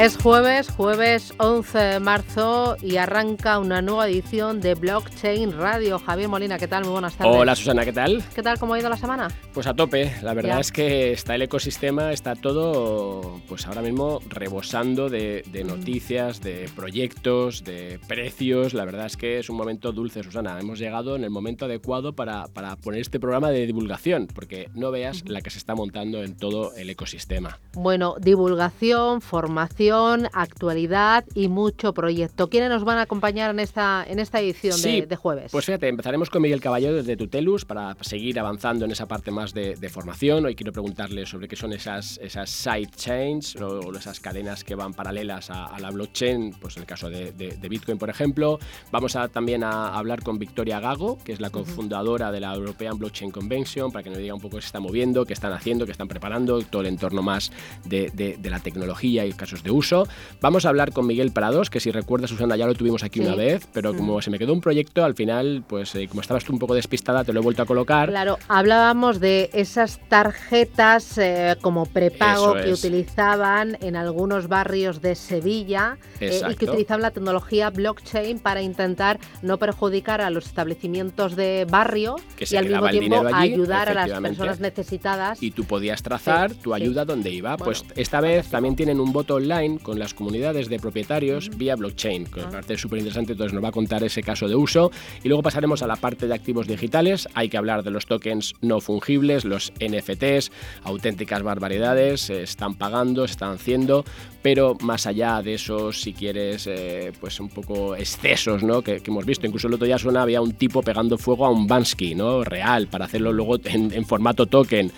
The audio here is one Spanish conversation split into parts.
Es jueves, jueves 11 de marzo y arranca una nueva edición de Blockchain Radio. Javier Molina, ¿qué tal? Muy buenas tardes. Hola Susana, ¿qué tal? ¿Qué tal? ¿Cómo ha ido la semana? Pues a tope. La verdad es que está el ecosistema, está todo, pues ahora mismo rebosando de, noticias, de proyectos, de precios. La verdad es que es un momento dulce, Susana. Hemos llegado en el momento adecuado para, para poner este programa de divulgación, porque no veas la que se está montando en todo el ecosistema. Bueno, divulgación, formación actualidad y mucho proyecto. ¿Quiénes nos van a acompañar en esta, en esta edición de, jueves? Pues fíjate, empezaremos con Miguel Caballero desde Tutelus para seguir avanzando en esa parte más de, formación. Hoy quiero preguntarle sobre qué son esas, esas side chains o esas cadenas que van paralelas a, la blockchain, pues en el caso de, Bitcoin, por ejemplo. Vamos a, también a hablar con Victoria Gago, que es la cofundadora de la European Blockchain Convention, para que nos diga un poco qué se está moviendo, qué están haciendo, qué están preparando, todo el entorno más de, la tecnología y casos de uso uso. Vamos a hablar con Miguel Prados, que si recuerdas, Susana, ya lo tuvimos aquí una vez, pero como mm. se me quedó un proyecto, al final, pues eh, como estabas tú un poco despistada, te lo he vuelto a colocar. Claro, hablábamos de esas tarjetas eh, como prepago que utilizaban en algunos barrios de Sevilla eh, y que utilizaban la tecnología blockchain para intentar no perjudicar a los establecimientos de barrio y al mismo tiempo ayudar a las personas necesitadas. Y tú podías trazar tu ayuda donde iba. pues esta vez también tienen un voto online con las comunidades de propietarios vía blockchain, que me ah. parece súper interesante, entonces nos va a contar ese caso de uso. Y luego pasaremos a la parte de activos digitales, hay que hablar de los tokens no fungibles, los NFTs, auténticas barbaridades, se están pagando, se están haciendo, pero más allá de esos, si quieres, eh, pues un poco excesos ¿no? que, hemos visto, incluso el otro día suena, había un tipo pegando fuego a un Bansky, ¿no? real, para hacerlo luego en formato token.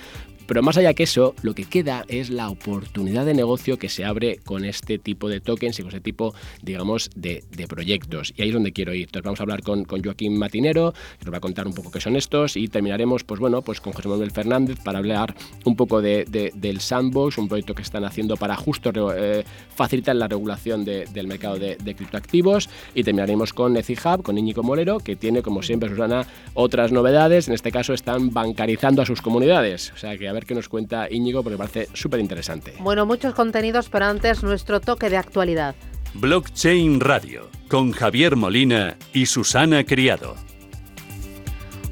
Pero más allá que eso, lo que queda es la oportunidad de negocio que se abre con este tipo de tokens y con este tipo, digamos, de, proyectos. Y ahí es donde quiero ir. Entonces vamos a hablar con, Joaquín Matinero, que nos va a contar un poco qué son estos, y terminaremos, pues bueno, pues con José Manuel Fernández para hablar un poco de, del Sandbox, un proyecto que están haciendo para justo eh, facilitar la regulación del mercado de, criptoactivos. Y terminaremos con Hub, con Íñigo Molero, que tiene, como siempre, Susana, otras novedades. En este caso están bancarizando a sus comunidades. O sea que a ver qué nos cuenta Íñigo, porque me parece súper interesante. Bueno, muchos contenidos, pero antes nuestro toque de actualidad. Blockchain Radio, con Javier Molina y Susana Criado.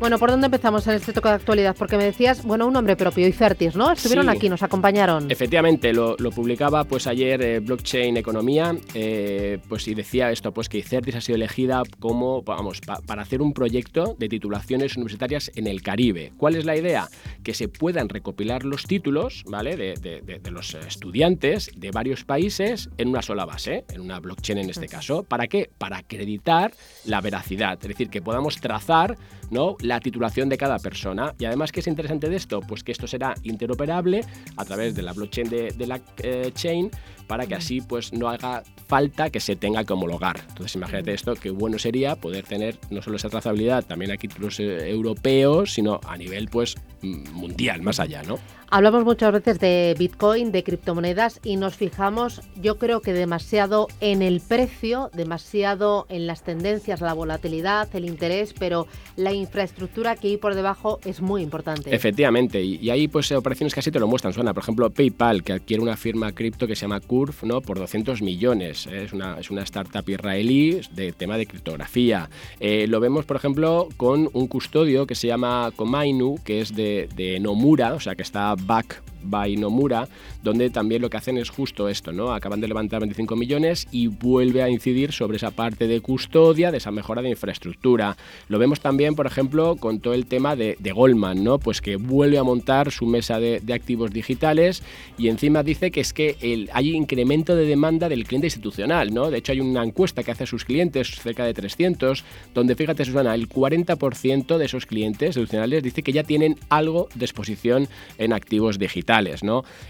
Bueno, ¿por dónde empezamos en este toque de actualidad? Porque me decías, bueno, un nombre propio, Icertis, ¿no? Estuvieron aquí, nos acompañaron. Efectivamente, lo, publicaba pues ayer eh, Blockchain Economía, eh, pues y decía esto, pues que Icertis ha sido elegida como, vamos, para hacer un proyecto de titulaciones universitarias en el Caribe. ¿Cuál es la idea? Que se puedan recopilar los títulos, ¿vale? De, de los estudiantes de varios países en una sola base, en una blockchain en este caso. ¿Para qué? Para acreditar la veracidad, es decir, que podamos trazar, ¿no? la titulación de cada persona. Y además, ¿qué es interesante de esto? Pues que esto será interoperable a través de la blockchain de, la eh, chain para que así pues no haga falta que se tenga que homologar. Entonces imagínate esto, qué bueno sería poder tener no solo esa trazabilidad también a títulos eh, europeos, sino a nivel pues mundial, más allá, ¿no? Hablamos muchas veces de Bitcoin, de criptomonedas y nos fijamos, yo creo que demasiado en el precio, demasiado en las tendencias, la volatilidad, el interés, pero la infraestructura que hay por debajo es muy importante. Efectivamente, y, ahí pues operaciones casi te lo muestran, suena, por ejemplo, PayPal, que adquiere una firma cripto que se llama Curve, ¿no? Por 200 millones, es, una, es una startup israelí de tema de criptografía. Eh, lo vemos, por ejemplo, con un custodio que se llama Komainu, que es de, de Nomura, o sea, que está back by Nomura, donde también lo que hacen es justo esto, ¿no? Acaban de levantar 25 millones y vuelve a incidir sobre esa parte de custodia, de esa mejora de infraestructura. Lo vemos también, por ejemplo, con todo el tema de, Goldman, ¿no? Pues que vuelve a montar su mesa de, activos digitales y encima dice que es que hay incremento de demanda del cliente institucional, ¿no? De hecho, hay una encuesta que hace a sus clientes, cerca de 300, donde, fíjate, Susana, el 40% de esos clientes institucionales dice que ya tienen algo de exposición en activos digitales.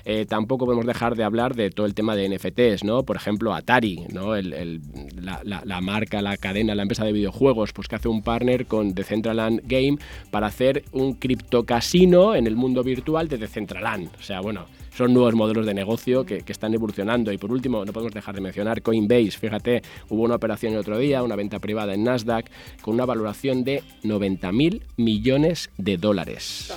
Eh, tampoco podemos dejar de hablar de todo el tema de NFTs, ¿no? Por ejemplo, Atari, ¿no? la, marca, la cadena, la empresa de videojuegos, pues que hace un partner con Decentraland Game para hacer un criptocasino en el mundo virtual de Decentraland. O sea, bueno, son nuevos modelos de negocio que, están evolucionando. Y por último, no podemos dejar de mencionar Coinbase. Fíjate, hubo una operación el otro día, una venta privada en Nasdaq, con una valoración de 90.000 millones de dólares.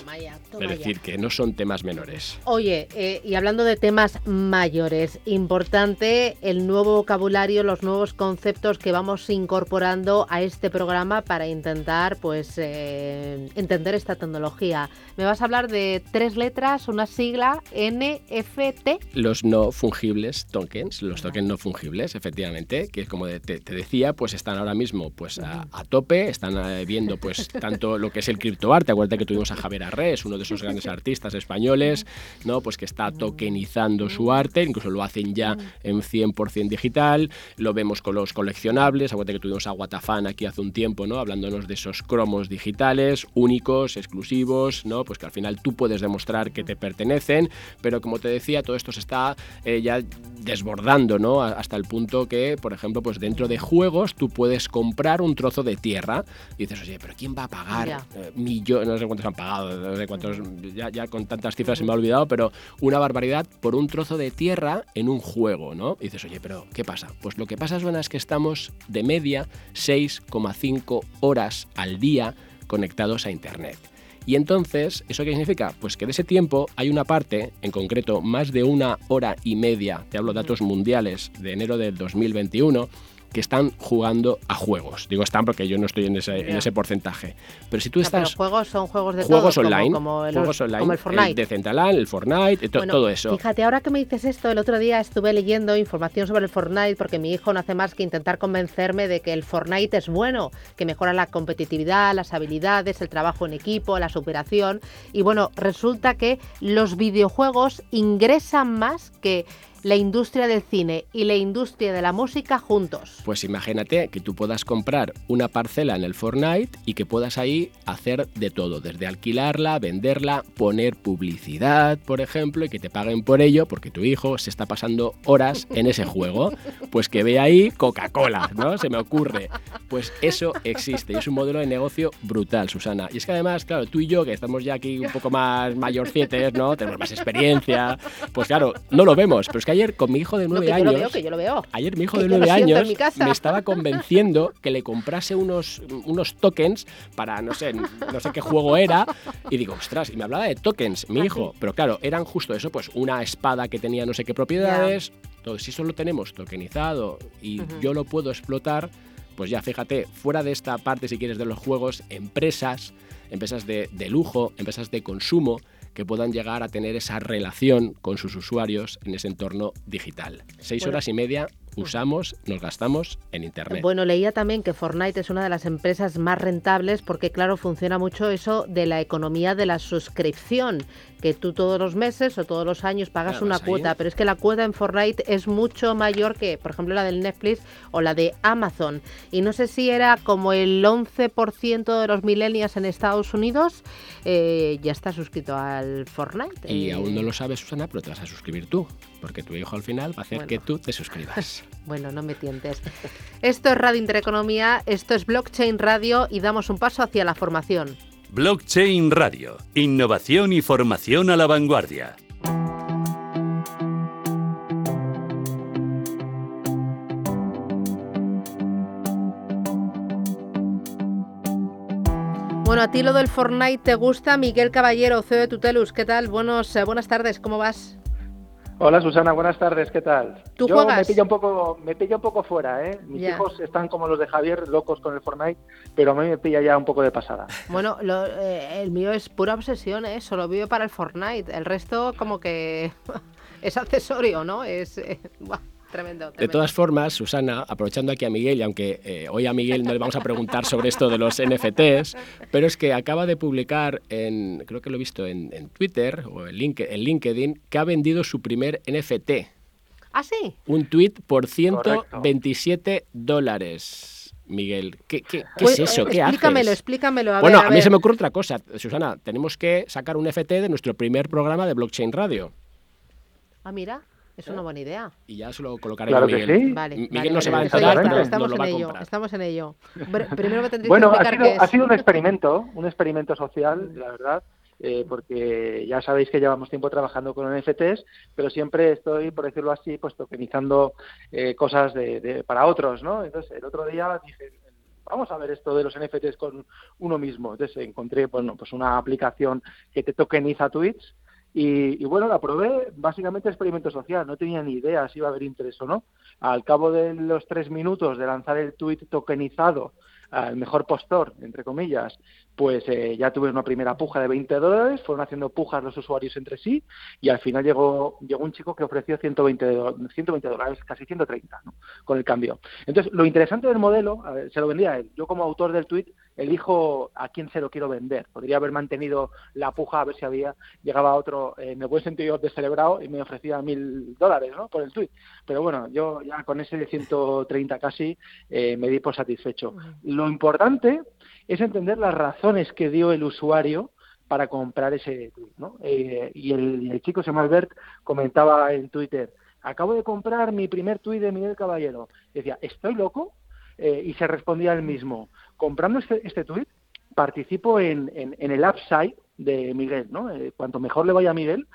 es decir, que no son temas menores. Oye, eh, y hablando de temas mayores, importante el nuevo vocabulario, los nuevos conceptos que vamos incorporando a este programa para intentar pues eh, entender esta tecnología. Me vas a hablar de tres letras, una sigla, N NFT. Los no fungibles tokens, los tokens no fungibles, efectivamente, que como te, decía, pues están ahora mismo pues a, tope, están eh, viendo pues tanto lo que es el criptoarte, acuérdate que tuvimos a Javier Arrés, uno de esos grandes artistas españoles, ¿no? Pues que está tokenizando su arte, incluso lo hacen ya en 100% digital, lo vemos con los coleccionables, acuérdate que tuvimos a Guatafán aquí hace un tiempo, ¿no? Hablándonos de esos cromos digitales, únicos, exclusivos, ¿no? Pues que al final tú puedes demostrar que te pertenecen, pero como te decía, todo esto se está eh, ya desbordando, ¿no? Hasta el punto que, por ejemplo, pues dentro de juegos tú puedes comprar un trozo de tierra y dices, oye, pero ¿quién va a pagar eh, millones? No sé cuántos han pagado, no sé cuántos, ya, con tantas cifras se me ha olvidado, pero una barbaridad por un trozo de tierra en un juego, ¿no? Y dices, oye, pero ¿qué pasa? Pues lo que pasa, es que estamos de media 6,5 horas al día conectados a Internet. Y entonces, ¿eso qué significa? Pues que de ese tiempo hay una parte, en concreto más de una hora y media, te hablo de datos mundiales de enero del 2021, que están jugando a juegos. Digo están porque yo no estoy en ese, en ese porcentaje. Pero si tú estás... Pero juegos son juegos de juegos todo, online, como, el, juegos online, el Fortnite. de Centraland, el Fortnite, todo eso. Fíjate, ahora que me dices esto, el otro día estuve leyendo información sobre el Fortnite porque mi hijo no hace más que intentar convencerme de que el Fortnite es bueno, que mejora la competitividad, las habilidades, el trabajo en equipo, la superación. Y bueno, resulta que los videojuegos ingresan más que la industria del cine y la industria de la música juntos. Pues imagínate que tú puedas comprar una parcela en el Fortnite y que puedas ahí hacer de todo, desde alquilarla, venderla, poner publicidad, por ejemplo, y que te paguen por ello porque tu hijo se está pasando horas en ese juego. Pues que ve ahí Coca-Cola, ¿no? Se me ocurre. Pues eso existe y es un modelo de negocio brutal, Susana. Y es que además, claro, tú y yo, que estamos ya aquí un poco más mayorcietes, ¿no? Tenemos más experiencia, pues claro, no lo vemos, pero es que ayer con mi hijo de nueve años. Yo lo veo, que yo lo veo. Ayer mi hijo de nueve años me estaba convenciendo que le comprase unos, unos tokens para no sé, no sé qué juego era. Y digo, ostras, y me hablaba de tokens, mi hijo. Pero claro, eran justo eso, pues una espada que tenía no sé qué propiedades. Todo, si eso lo tenemos tokenizado y yo lo puedo explotar, pues ya fíjate, fuera de esta parte, si quieres, de los juegos, empresas, empresas de, de lujo, empresas de consumo, que puedan llegar a tener esa relación con sus usuarios en ese entorno digital. Seis horas y media usamos, nos gastamos en Internet. Bueno, leía también que Fortnite es una de las empresas más rentables porque, claro, funciona mucho eso de la economía de la suscripción, que tú todos los meses o todos los años pagas una cuota, pero es que la cuota en Fortnite es mucho mayor que, por ejemplo, la del Netflix o la de Amazon. Y no sé si era como el 11% de los millennials en Estados Unidos eh, ya está suscrito al Fortnite. Y aún no lo sabes, Susana, pero te vas a suscribir tú, porque tu hijo al final va a hacer que tú te suscribas. Bueno, no me tientes. Esto es Radio Intereconomía, esto es Blockchain Radio y damos un paso hacia la formación. Blockchain Radio, innovación y formación a la vanguardia. Bueno, a ti lo del Fortnite te gusta. Miguel Caballero, CEO de Tutelus, ¿qué tal? Buenos, eh, buenas tardes, ¿cómo vas? Hola Susana, buenas tardes, ¿qué tal? ¿Tú Yo juegas? me pilla un poco, me pilla un poco fuera, ¿eh? Mis hijos están como los de Javier, locos con el Fortnite, pero a mí me pilla ya un poco de pasada. Bueno, eh, el mío es pura obsesión, ¿eh? Solo vivo para el Fortnite. El resto como que es accesorio, ¿no? Es eh, Tremendo, De todas formas, Susana, aprovechando aquí a Miguel, y aunque eh, hoy a Miguel no le vamos a preguntar sobre esto de los NFTs, pero es que acaba de publicar, en, creo que lo he visto en, Twitter o en LinkedIn, que ha vendido su primer NFT. ¿Ah, sí? Un tweet por 127 dólares. Miguel? ¿Qué, qué, pues, es eso? ¿Qué explícamelo, explícamelo. bueno, a, mí se me ocurre otra cosa. Susana, tenemos que sacar un FT de nuestro primer programa de Blockchain Radio. Ah, mira. Es una buena idea. Y ya se lo colocaré a Miguel. Miguel no se va a enterar, pero estamos lo va en ello, Estamos en ello. Primero me bueno, que ha sido, ha sido un experimento, un experimento social, la verdad. Eh, porque ya sabéis que llevamos tiempo trabajando con NFTs, pero siempre estoy, por decirlo así, pues tokenizando eh, cosas de, para otros, ¿no? Entonces, el otro día dije, vamos a ver esto de los NFTs con uno mismo. Entonces encontré, bueno, pues una aplicación que te tokeniza tweets y, bueno, la probé básicamente experimento social, no tenía ni idea si iba a haber interés o no. Al cabo de los tres minutos de lanzar el tweet tokenizado al mejor postor, entre comillas, pues eh, ya tuve una primera puja de 20 dólares, fueron haciendo pujas los usuarios entre sí y al final llegó, llegó un chico que ofreció 120, 120 dólares, casi 130, ¿no? con el cambio. Entonces, lo interesante del modelo, se lo vendía a él. Yo como autor del tweet elijo a quién se lo quiero vender. Podría haber mantenido la puja a ver si había llegaba otro, en el buen sentido, descelebrado y me ofrecía mil dólares ¿no? por el tweet. Pero bueno, yo ya con ese 130 casi eh, me di por satisfecho. Lo importante es entender las razones que dio el usuario para comprar ese tweet. ¿no? Eh, y, el, chico, se llama Albert, comentaba en Twitter, acabo de comprar mi primer tweet de Miguel Caballero. Decía, ¿estoy loco? Eh, y se respondía él mismo, comprando este, este tweet, participo en, en, el upside de Miguel, ¿no? Eh, cuanto mejor le vaya a Miguel,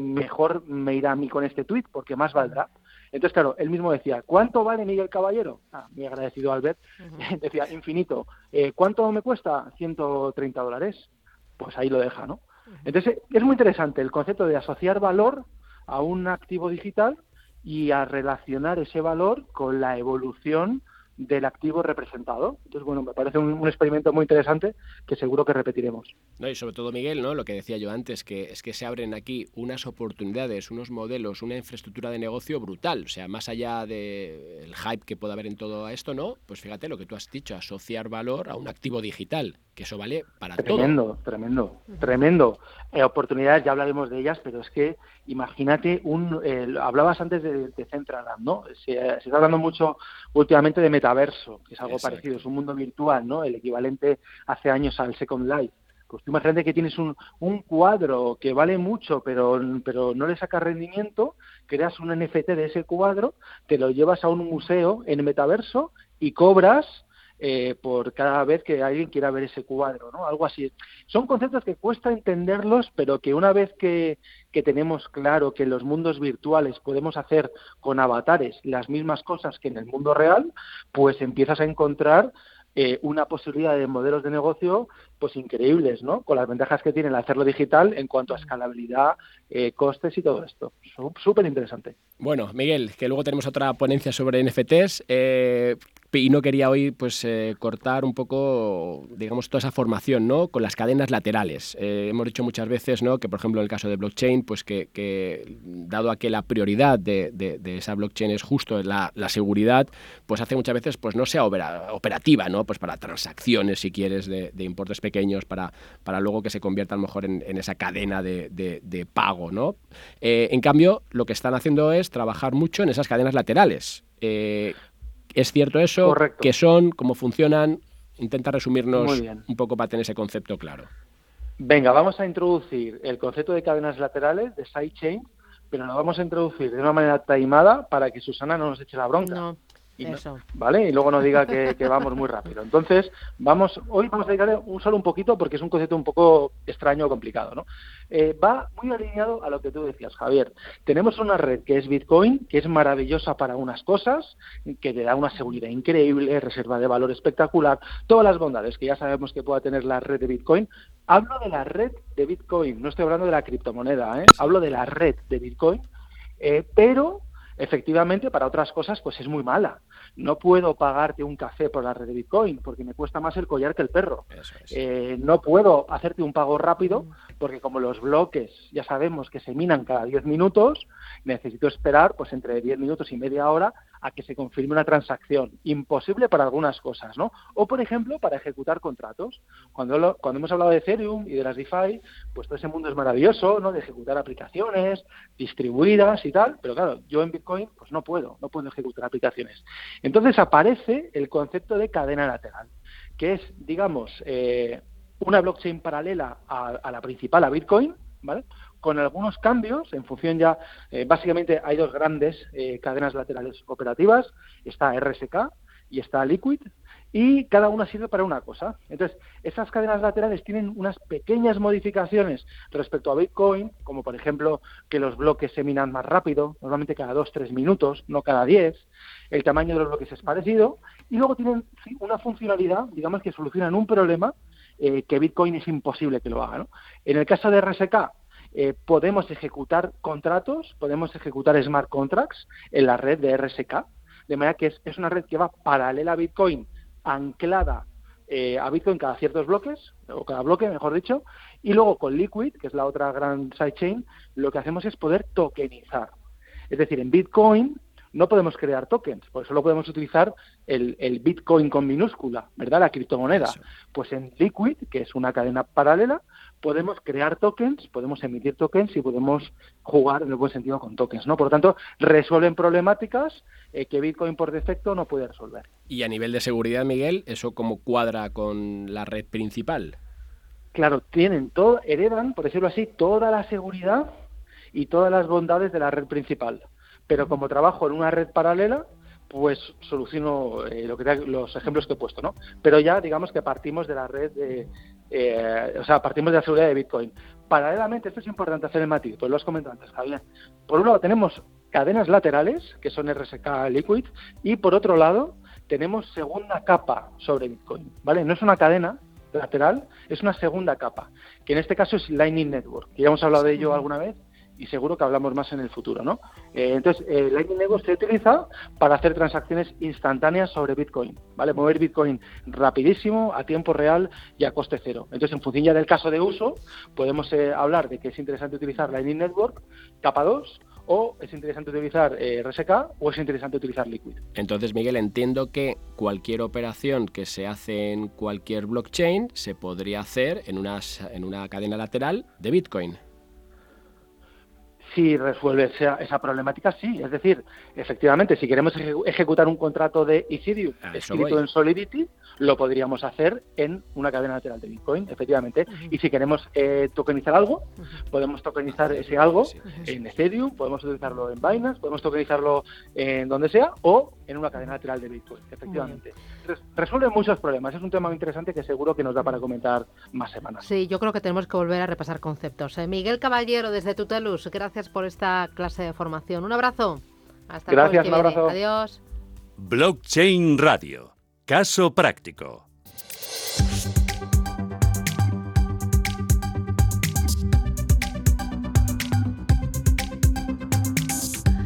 mejor me irá a mí con este tweet, porque más valdrá. Entonces, claro, él mismo decía, ¿cuánto vale Miguel Caballero? Ah, muy agradecido Albert. decía, infinito. Eh, ¿Cuánto me cuesta? 130 dólares. Pues ahí lo deja, ¿no? Entonces, es muy interesante el concepto de asociar valor a un activo digital y a relacionar ese valor con la evolución del activo representado. Entonces, bueno, me parece un, experimento muy interesante que seguro que repetiremos. No, y sobre todo, Miguel, ¿no? lo que decía yo antes, que es que se abren aquí unas oportunidades, unos modelos, una infraestructura de negocio brutal. O sea, más allá del hype que pueda haber en todo esto, ¿no? Pues fíjate lo que tú has dicho, asociar valor a un activo digital, que eso vale para todo. Tremendo, tremendo, tremendo. Eh, oportunidades, ya hablaremos de ellas, pero es que imagínate un... hablabas antes de, de Centraland, ¿no? Se, se, está hablando mucho últimamente de metaverso, que es algo parecido, es un mundo virtual, ¿no? El equivalente hace años al Second Life. Pues tú imagínate que tienes un, un cuadro que vale mucho, pero, pero no le sacas rendimiento, creas un NFT de ese cuadro, te lo llevas a un museo en metaverso y cobras eh, por cada vez que alguien quiera ver ese cuadro, ¿no? Algo así. Son conceptos que cuesta entenderlos, pero que una vez que, tenemos claro que en los mundos virtuales podemos hacer con avatares las mismas cosas que en el mundo real, pues empiezas a encontrar eh, una posibilidad de modelos de negocio pues increíbles, ¿no? Con las ventajas que tiene el hacerlo digital en cuanto a escalabilidad, eh, costes y todo esto. Súper interesante. Bueno, Miguel, que luego tenemos otra ponencia sobre NFTs. Y no quería hoy pues eh, cortar un poco digamos toda esa formación no con las cadenas laterales. Eh, hemos dicho muchas veces no que por ejemplo en el caso de blockchain pues que, dado a que la prioridad de, esa blockchain es justo la, seguridad pues hace muchas veces pues no sea operativa no pues para transacciones si quieres de, importes pequeños para para luego que se convierta a lo mejor en, esa cadena de, pago no eh, en cambio lo que están haciendo es trabajar mucho en esas cadenas laterales ¿Es cierto eso? ¿Qué son? ¿Cómo funcionan? Intenta resumirnos un poco para tener ese concepto claro. Venga, vamos a introducir el concepto de cadenas laterales, de sidechain, pero lo vamos a introducir de una manera taimada para que Susana no nos eche la bronca. ¿Vale? Y luego nos diga que, vamos muy rápido. Entonces, vamos, hoy vamos a dedicarle un solo un poquito porque es un concepto un poco extraño o complicado, ¿no? Eh, va muy alineado a lo que tú decías, Javier. Tenemos una red que es Bitcoin, que es maravillosa para unas cosas, que te da una seguridad increíble, reserva de valor espectacular, todas las bondades que ya sabemos que pueda tener la red de Bitcoin. Hablo de la red de Bitcoin, no estoy hablando de la criptomoneda, ¿eh? hablo de la red de Bitcoin, eh, pero efectivamente para otras cosas pues es muy mala. No puedo pagarte un café por la red de Bitcoin porque me cuesta más el collar que el perro. Eh, no puedo hacerte un pago rápido porque como los bloques ya sabemos que se minan cada 10 minutos, necesito esperar pues entre 10 minutos y media hora a que se confirme una transacción. Imposible para algunas cosas, ¿no? O, por ejemplo, para ejecutar contratos. Cuando, cuando hemos hablado de Ethereum y de las DeFi, pues todo ese mundo es maravilloso, ¿no? De ejecutar aplicaciones distribuidas y tal, pero claro, yo en Bitcoin pues no puedo, no puedo ejecutar aplicaciones. Entonces aparece el concepto de cadena lateral, que es, digamos, eh, una blockchain paralela a, la principal, a Bitcoin, ¿vale? Con algunos cambios en función ya, eh, básicamente hay dos grandes eh, cadenas laterales operativas, está RSK y está Liquid, y cada una sirve para una cosa. Entonces, esas cadenas laterales tienen unas pequeñas modificaciones respecto a Bitcoin, como por ejemplo que los bloques se minan más rápido, normalmente cada dos, tres minutos, no cada diez, el tamaño de los bloques es parecido, y luego tienen una funcionalidad, digamos que solucionan un problema eh, que Bitcoin es imposible que lo haga. ¿no? En el caso de RSK, eh, podemos ejecutar contratos, podemos ejecutar smart contracts en la red de RSK, de manera que es, una red que va paralela a Bitcoin, anclada eh, a Bitcoin cada ciertos bloques, o cada bloque, mejor dicho, y luego con Liquid, que es la otra gran sidechain, lo que hacemos es poder tokenizar. Es decir, en Bitcoin no podemos crear tokens, por eso lo podemos utilizar el, Bitcoin con minúscula, ¿verdad? La criptomoneda. Pues en Liquid, que es una cadena paralela, podemos crear tokens, podemos emitir tokens y podemos jugar en el buen sentido con tokens, ¿no? Por lo tanto, resuelven problemáticas eh, que Bitcoin por defecto no puede resolver. Y a nivel de seguridad, Miguel, ¿eso cómo cuadra con la red principal? Claro, tienen todo, heredan, por decirlo así, toda la seguridad y todas las bondades de la red principal pero como trabajo en una red paralela, pues soluciono eh, lo que los ejemplos que he puesto, ¿no? Pero ya digamos que partimos de la red de, eh, o sea, partimos de la seguridad de Bitcoin. Paralelamente, esto es importante hacer el matiz, pues lo has comentado antes, Javier. Por un lado tenemos cadenas laterales, que son RSK Liquid, y por otro lado tenemos segunda capa sobre Bitcoin, ¿vale? No es una cadena lateral, es una segunda capa, que en este caso es Lightning Network, que ya hemos hablado de ello alguna vez, y seguro que hablamos más en el futuro, ¿no? Eh, entonces, eh, Lightning Network se utiliza para hacer transacciones instantáneas sobre Bitcoin, ¿vale? Mover Bitcoin rapidísimo, a tiempo real y a coste cero. Entonces, en función ya del caso de uso, podemos eh, hablar de que es interesante utilizar Lightning Network, capa 2, o es interesante utilizar RSK o es interesante utilizar Liquid. Entonces, Miguel, entiendo que cualquier operación que se hace en cualquier blockchain se podría hacer en, unas, en una cadena lateral de Bitcoin si resuelve esa, problemática, sí. Es decir, efectivamente, si queremos ejecutar un contrato de Ethereum escrito en Solidity, lo podríamos hacer en una cadena lateral de Bitcoin, efectivamente. Y si queremos eh, tokenizar algo, podemos tokenizar ese algo en Ethereum, podemos utilizarlo en Binance, podemos tokenizarlo en donde sea o en una cadena lateral de Bitcoin, efectivamente. Resuelve muchos problemas. Es un tema muy interesante que seguro que nos da para comentar más semanas. Sí, yo creo que tenemos que volver a repasar conceptos. ¿eh? Miguel Caballero, desde Tutelus, gracias por esta clase de formación. Un abrazo. Hasta Gracias, un abrazo. Adiós. Blockchain Radio. Caso práctico.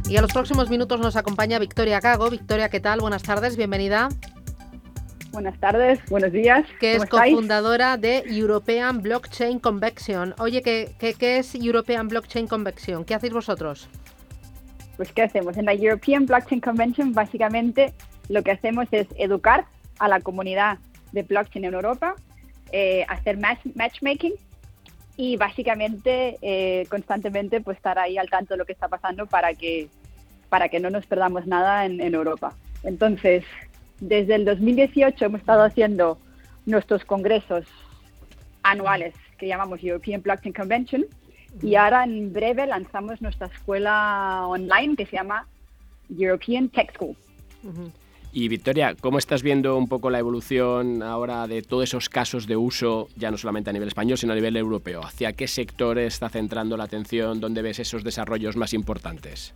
Y a los próximos minutos nos acompaña Victoria Gago. Victoria, ¿qué tal? Buenas tardes, bienvenida. Buenas tardes, buenos días. Que es cofundadora de European Blockchain Convection. Oye, ¿qué, ¿qué, es European Blockchain Convection? ¿Qué hacéis vosotros? Pues, ¿qué hacemos? En la European Blockchain Convention, básicamente, lo que hacemos es educar a la comunidad de blockchain en Europa, eh, hacer matchmaking y básicamente eh, constantemente pues estar ahí al tanto de lo que está pasando para que para que no nos perdamos nada en, Europa. Entonces, desde el 2018 hemos estado haciendo nuestros congresos anuales que llamamos European Blockchain Convention y ahora en breve lanzamos nuestra escuela online que se llama European Tech School. Y Victoria, ¿cómo estás viendo un poco la evolución ahora de todos esos casos de uso, ya no solamente a nivel español, sino a nivel europeo? ¿Hacia qué sectores está centrando la atención? ¿Dónde ves esos desarrollos más importantes?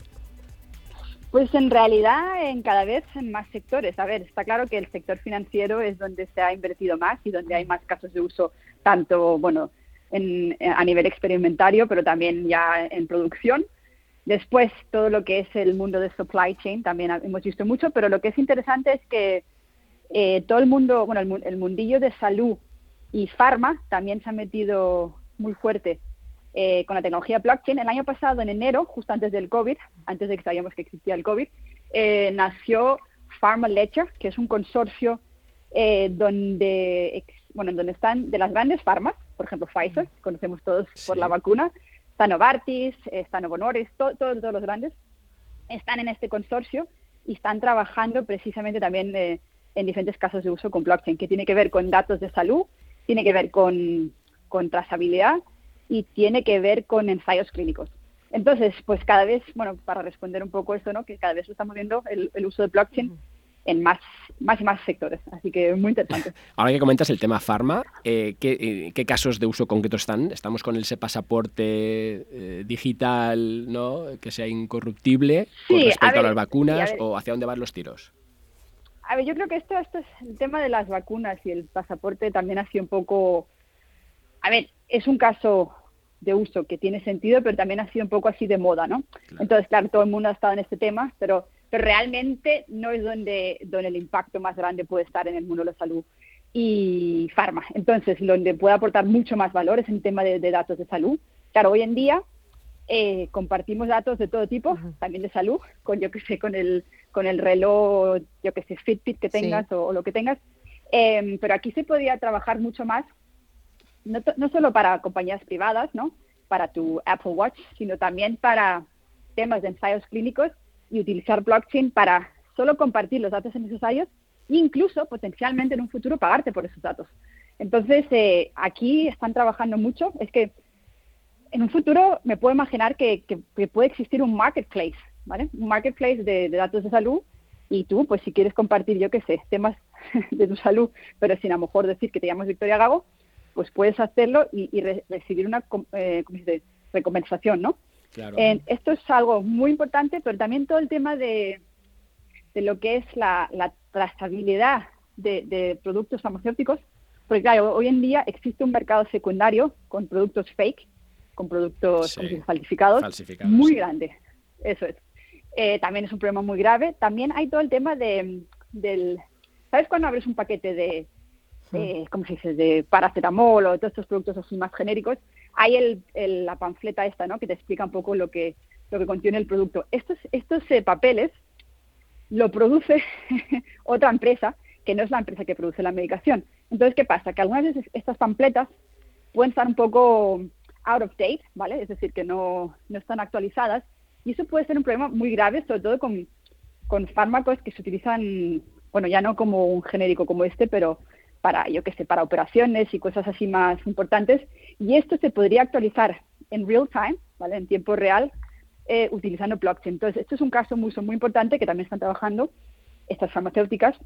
Pues en realidad en cada vez en más sectores. A ver, está claro que el sector financiero es donde se ha invertido más y donde hay más casos de uso, tanto bueno a nivel experimentario, pero también ya en producción. Después, todo lo que es el mundo de supply chain también hemos visto mucho, pero lo que es interesante es que eh, todo el mundo, bueno, el, mundillo de salud y farma también se ha metido muy fuerte eh, con la tecnología blockchain. El año pasado, en enero, justo antes del COVID, antes de que sabíamos que existía el COVID, eh, nació Pharma Ledger, que es un consorcio eh, donde, bueno, donde están de las grandes farmas, por ejemplo Pfizer, conocemos todos por la vacuna, está Novartis, está Novo todos, todos los grandes, están en este consorcio y están trabajando precisamente también eh, en diferentes casos de uso con blockchain, que tiene que ver con datos de salud, tiene que ver con, con trazabilidad y tiene que ver con ensayos clínicos. Entonces, pues cada vez, bueno, para responder un poco esto, ¿no? Que cada vez estamos viendo el, uso de blockchain en más, más y más sectores. Así que muy interesante. Ahora que comentas el tema farma, eh, eh, ¿qué, casos de uso concreto están? ¿Estamos con ese pasaporte eh, digital, ¿no? Que sea incorruptible con respecto a, las vacunas o hacia dónde van los tiros? A ver, yo creo que esto, esto es el tema de las vacunas y el pasaporte también ha sido un poco... A ver, es un caso de uso que tiene sentido, pero también ha sido un poco así de moda, ¿no? Entonces, claro, todo el mundo ha estado en este tema, pero, pero realmente no es donde, donde el impacto más grande puede estar en el mundo de la salud y farma. Entonces, donde puede aportar mucho más valor es en tema de, datos de salud. Claro, hoy en día eh, compartimos datos de todo tipo, también de salud, con yo que sé, con el con el reloj, yo que sé, Fitbit que tengas o, lo que tengas. Em, pero aquí se podría trabajar mucho más, no, no solo para compañías privadas, ¿no? Para tu Apple Watch, sino también para temas de ensayos clínicos y utilizar blockchain para solo compartir los datos necesarios e incluso potencialmente en un futuro pagarte por esos datos. Entonces, eh, aquí están trabajando mucho. Es que en un futuro me puedo imaginar que, que puede existir un marketplace un marketplace de, datos de salud y tú, pues si quieres compartir, yo qué sé, temas de tu salud, pero sin a lo mejor decir que te llamas Victoria Gago, pues puedes hacerlo y, recibir una eh, recompensación, ¿no? esto es algo muy importante, pero también todo el tema de, de lo que es la, trazabilidad de, productos farmacéuticos, porque claro, hoy en día existe un mercado secundario con productos fake, con productos falsificados, muy grande. Eso es. Eh, también es un problema muy grave. También hay todo el tema de, del... ¿Sabes cuando abres un paquete de, ¿cómo se dice?, de paracetamol o todos estos productos así más genéricos? Hay el, la panfleta esta, ¿no?, que te explica un poco lo que, lo que contiene el producto. Estos, estos eh, papeles lo produce otra empresa que no es la empresa que produce la medicación. Entonces, ¿qué pasa? Que algunas veces estas panfletas pueden estar un poco out of date, ¿vale? Es decir, que no, no están actualizadas y eso puede ser un problema muy grave, sobre todo con, con fármacos que se utilizan, bueno, ya no como un genérico como este, pero para, yo qué sé, para operaciones y cosas así más importantes. Y esto se podría actualizar en real time, ¿vale? En tiempo real, eh, utilizando blockchain. Entonces, esto es un caso muy, muy importante que también están trabajando estas farmacéuticas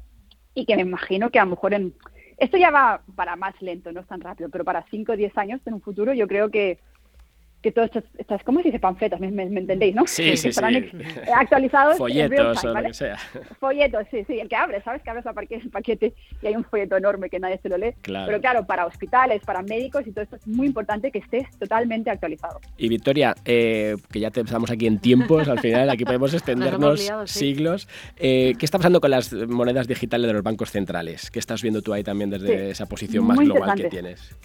y que me imagino que a lo mejor en... Esto ya va para más lento, no es tan rápido, pero para 5 o 10 años en un futuro yo creo que que todas estas, estas ¿cómo se dice panfletas? ¿Me, entendéis, no? Sí, sí, sí. Actualizados Folletos o lo que sea. Folletos, sí, sí. El que abre, ¿sabes? Que abres el paquete y hay un folleto enorme que nadie se lo lee. Pero claro, para hospitales, para médicos y todo esto es muy importante que esté totalmente actualizado. Y Victoria, eh, que ya estamos aquí en tiempos, al final aquí podemos extendernos siglos. Eh, ¿Qué está pasando con las monedas digitales de los bancos centrales? ¿Qué estás viendo tú ahí también desde esa posición más global que tienes?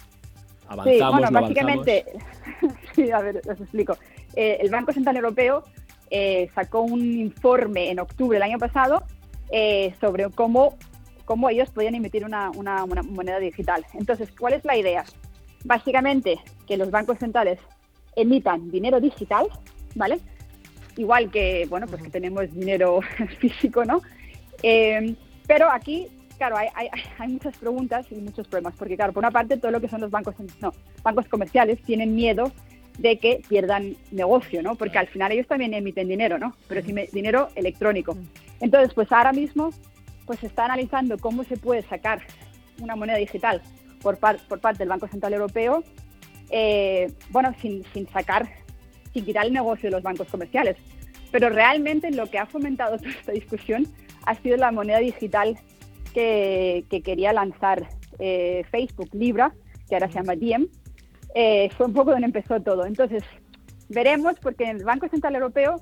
Sí, bueno, básicamente, sí, a ver, os explico. Eh, el Banco Central Europeo eh, sacó un informe en octubre del año pasado eh, sobre cómo, cómo ellos podían emitir una, una, moneda digital. Entonces, ¿cuál es la idea? Básicamente, que los bancos centrales emitan dinero digital, ¿vale? Igual que, bueno, pues que tenemos dinero físico, ¿no? pero aquí claro, hay, hay, muchas preguntas y muchos problemas, porque claro, por una parte todo lo que son los bancos, no, bancos comerciales tienen miedo de que pierdan negocio, ¿no? Porque al final ellos también emiten dinero, ¿no? Pero es dinero electrónico. Entonces, pues ahora mismo, pues se está analizando cómo se puede sacar una moneda digital por, por parte del Banco Central Europeo, eh, bueno, sin, sin sacar, sin quitar el negocio de los bancos comerciales. Pero realmente lo que ha fomentado toda esta discusión ha sido la moneda digital que, quería lanzar eh, Facebook Libra, que ahora se llama Diem, eh, fue un poco donde empezó todo. Entonces, veremos, porque el Banco Central Europeo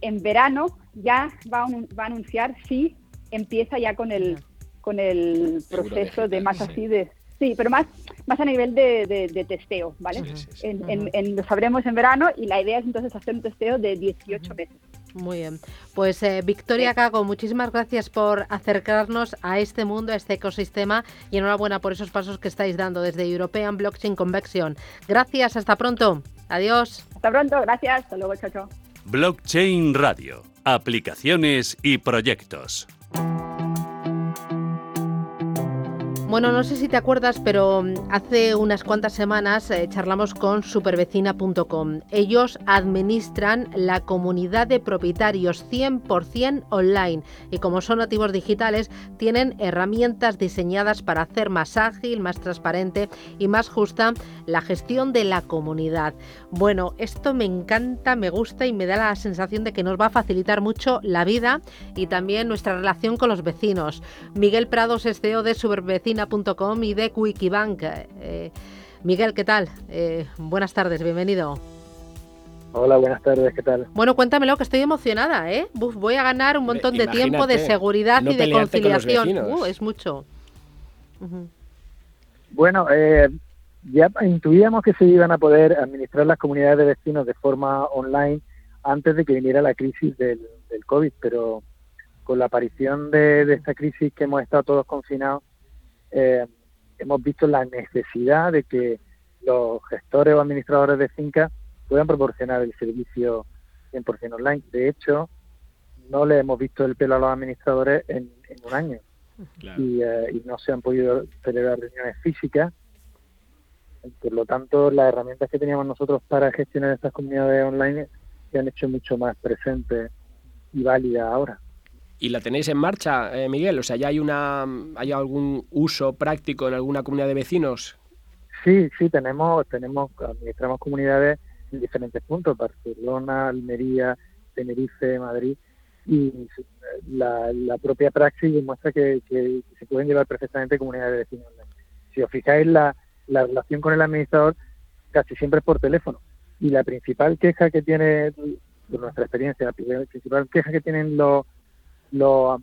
en verano ya va a, anunciar si empieza ya con el, con el proceso de, más así de... Sí, pero más, más a nivel de, testeo, ¿vale? en, lo sabremos en verano y la idea es entonces hacer un testeo de 18 meses. Muy bien. Pues eh, Victoria Cago, muchísimas gracias por acercarnos a este mundo, a este ecosistema y enhorabuena por esos pasos que estáis dando desde European Blockchain Convection. Gracias, hasta pronto. Adiós. Hasta pronto, gracias. Hasta luego, chao. Blockchain Radio, aplicaciones y proyectos. Bueno, no sé si te acuerdas, pero mm, hace unas cuantas semanas eh, charlamos con supervecina.com. Ellos administran la comunidad de propietarios 100% online y como son nativos digitales, tienen herramientas diseñadas para hacer más ágil, más transparente y más justa la gestión de la comunidad. Bueno, esto me encanta, me gusta y me da la sensación de que nos va a facilitar mucho la vida y también nuestra relación con los vecinos. Miguel Prados es CEO de Supervecina y de Wikibank. Eh, Miguel, ¿qué tal? Eh, buenas tardes, bienvenido. Hola, buenas tardes, ¿qué tal? Bueno, cuéntamelo, que estoy emocionada, ¿eh? voy a ganar un montón de tiempo de seguridad y de conciliación. Uh, es mucho. Bueno, eh, ya intuíamos que se iban a poder administrar las comunidades de vecinos de forma online antes de que viniera la crisis del, del COVID, pero con la aparición de, de, esta crisis que hemos estado todos confinados, eh, hemos visto la necesidad de que los gestores o administradores de fincas puedan proporcionar el servicio 100% online. De hecho, no le hemos visto el pelo a los administradores en, un año eh, y, no se han podido celebrar reuniones físicas. Por lo tanto, las herramientas que teníamos nosotros para gestionar estas comunidades online se han hecho mucho más presentes y válidas ahora. ¿Y la tenéis en marcha, eh, Miguel? O sea, ¿ya hay, una, hay algún uso práctico en alguna comunidad de vecinos? Sí, sí, tenemos, tenemos, administramos comunidades en diferentes puntos, Barcelona, Almería, Tenerife, Madrid, y la, propia praxis demuestra que, se pueden llevar perfectamente comunidades de vecinos. Si os fijáis, la, la relación con el administrador casi siempre es por teléfono. Y la principal queja que tiene, por nuestra experiencia, la principal queja que tienen los los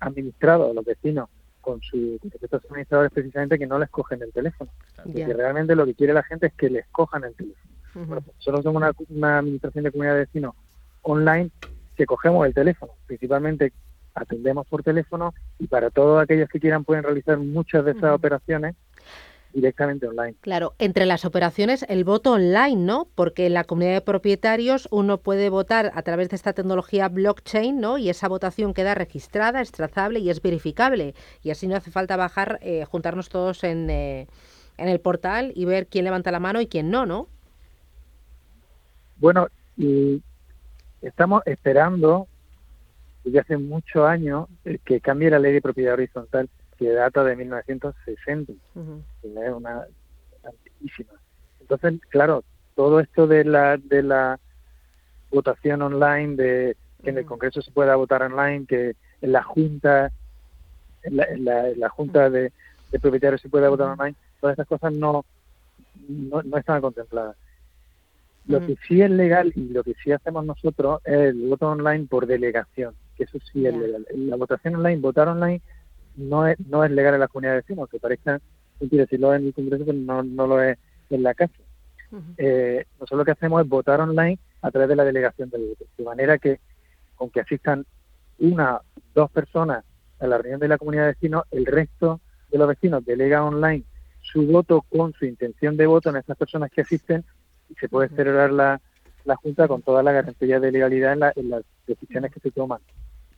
administrados, los vecinos, con sus administradores precisamente que no les cogen el teléfono. Porque realmente lo que quiere la gente es que les cojan el teléfono. Pues nosotros somos una, una, administración de comunidad de vecinos online que cogemos el teléfono. Principalmente atendemos por teléfono y para todos aquellos que quieran pueden realizar muchas de esas operaciones directamente online. Claro, entre las operaciones el voto online, ¿no? Porque en la comunidad de propietarios uno puede votar a través de esta tecnología blockchain, ¿no? Y esa votación queda registrada, es trazable y es verificable. Y así no hace falta bajar, eh, juntarnos todos en, eh, en el portal y ver quién levanta la mano y quién no, ¿no? Bueno, y estamos esperando desde hace muchos años eh, que cambie la ley de propiedad horizontal que data de 1960, que es una antiquísima. Entonces, claro, todo esto de la de la votación online, de que en el Congreso se pueda votar online, que en la Junta, en la, Junta de, Propietarios se pueda votar online, todas estas cosas no, no, no están contempladas. Lo que sí es legal y lo que sí hacemos nosotros es el voto online por delegación, que eso sí es legal. La votación online, votar online, no es, no es legal en la comunidad de vecinos, que parezca decir decirlo en el Congreso, pero no, no lo es en la casa. Eh, nosotros lo que hacemos es votar online a través de la delegación del voto, de manera que, aunque asistan una, dos personas a la reunión de la comunidad de vecinos, el resto de los vecinos delega online su voto con su intención de voto en esas personas que asisten y se puede celebrar la, la Junta con toda la garantía de legalidad en, en las decisiones que se toman.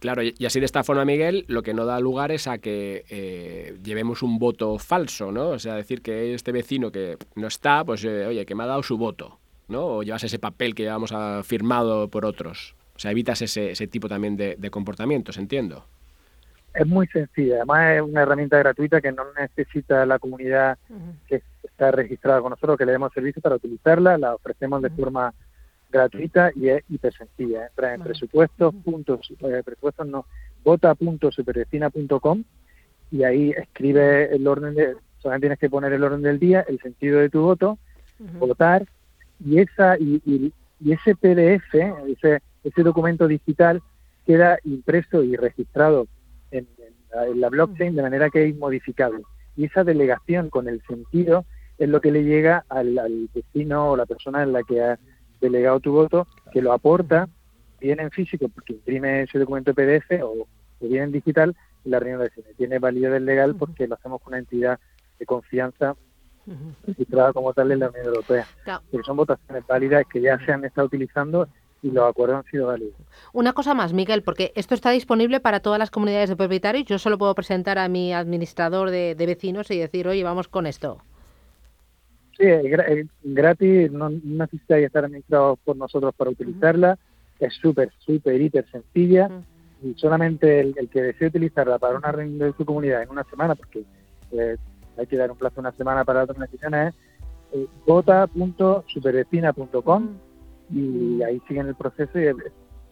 Claro, y así de esta forma, Miguel, lo que no da lugar es a que eh, llevemos un voto falso, ¿no? O sea, decir que este vecino que no está, pues, eh, oye, que me ha dado su voto, ¿no? O llevas ese papel que llevamos a, firmado por otros. O sea, evitas ese, ese tipo también de, comportamientos, entiendo. Es muy sencilla, además es una herramienta gratuita que no necesita la comunidad que está registrada con nosotros, que le demos servicio para utilizarla, la ofrecemos de forma gratuita y es hiper sencilla. Entra en presupuestos, puntos, eh, presupuestos no, vota.supervecina.com y ahí escribe el orden de, solamente tienes que poner el orden del día, el sentido de tu voto, votar y esa y, y, ese PDF, ese, ese documento digital queda impreso y registrado en, la, blockchain de manera que es modificable. Y esa delegación con el sentido es lo que le llega al, al vecino o la persona en la que ha delegado tu voto, que lo aporta bien en físico porque imprime ese documento PDF o, bien en digital, y la reunión de cine tiene validez legal porque lo hacemos con una entidad de confianza registrada como tal en la Unión Europea. Pero son votaciones válidas que ya se han estado utilizando y los acuerdos han sido válidos. Una cosa más, Miguel, porque esto está disponible para todas las comunidades de propietarios. Yo solo puedo presentar a mi administrador de, vecinos y decir, oye, vamos con esto. Sí, es gratis, no necesitáis estar administrado por nosotros para utilizarla. Es súper, súper, hiper sencilla. Y solamente el, que desee utilizarla para una reunión de su comunidad en una semana, porque eh, hay que dar un plazo de una semana para las decisiones, es eh, y ahí siguen el proceso y es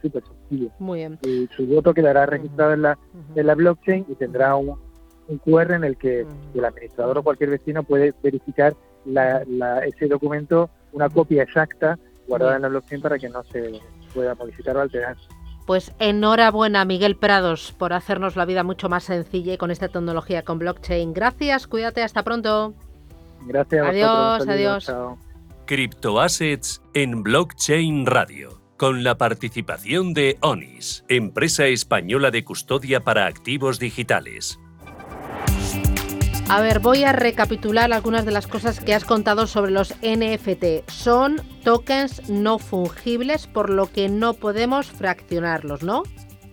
súper sencillo. Muy bien. Y su voto quedará registrado en, la, en la blockchain y tendrá un, un QR en el que el administrador o cualquier vecino puede verificar la, ese documento, una copia exacta guardada en la blockchain para que no se pueda modificar o alterar. Pues enhorabuena, Miguel Prados, por hacernos la vida mucho más sencilla y con esta tecnología con blockchain. Gracias, cuídate, hasta pronto. Gracias. adiós, adiós. Criptoassets en Blockchain Radio, con la participación de ONIS, empresa española de custodia para activos digitales. A ver, voy a recapitular algunas de las cosas que has contado sobre los NFT. Son tokens no fungibles, por lo que no podemos fraccionarlos, ¿no?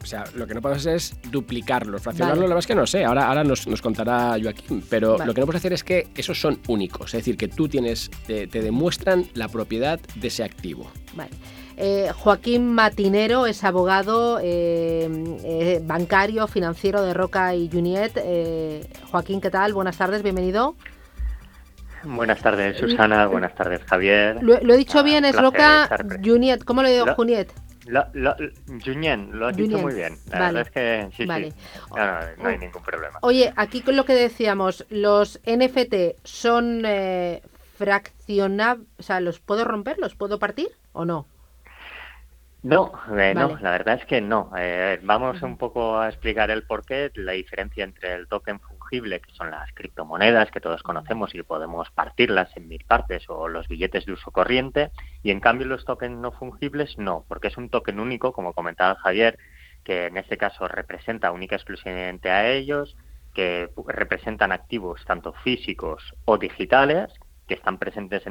O sea, lo que no podemos hacer es duplicarlos. Fraccionarlos, la verdad es que no sé. Ahora, ahora nos, contará Joaquín. Pero lo que no puedes hacer es que esos son únicos. Es decir, que tú tienes, te, demuestran la propiedad de ese activo. Vale. Eh, Joaquín Matinero es abogado eh, eh, bancario, financiero de Roca y Juniet. Joaquín, ¿qué tal? Buenas tardes, bienvenido. Buenas tardes, Susana. Buenas tardes, Javier. Lo, he dicho bien, es Roca Juniet. ¿Cómo lo digo, Juniet? Lo, Junien, lo has dicho muy bien. La verdad es que sí, sí. No, hay ningún problema. Oye, aquí con lo que decíamos, los NFT son eh, fraccionables, o sea, ¿los puedo romper? ¿Los puedo partir o no? No, eh, no, la verdad es que no. Eh, vamos un poco a explicar el porqué, la diferencia entre el token fungible, que son las criptomonedas que todos conocemos y podemos partirlas en mil partes, o los billetes de uso corriente, y en cambio los tokens no fungibles no, porque es un token único, como comentaba Javier, que en este caso representa única y exclusivamente a ellos, que representan activos tanto físicos o digitales, que están presentes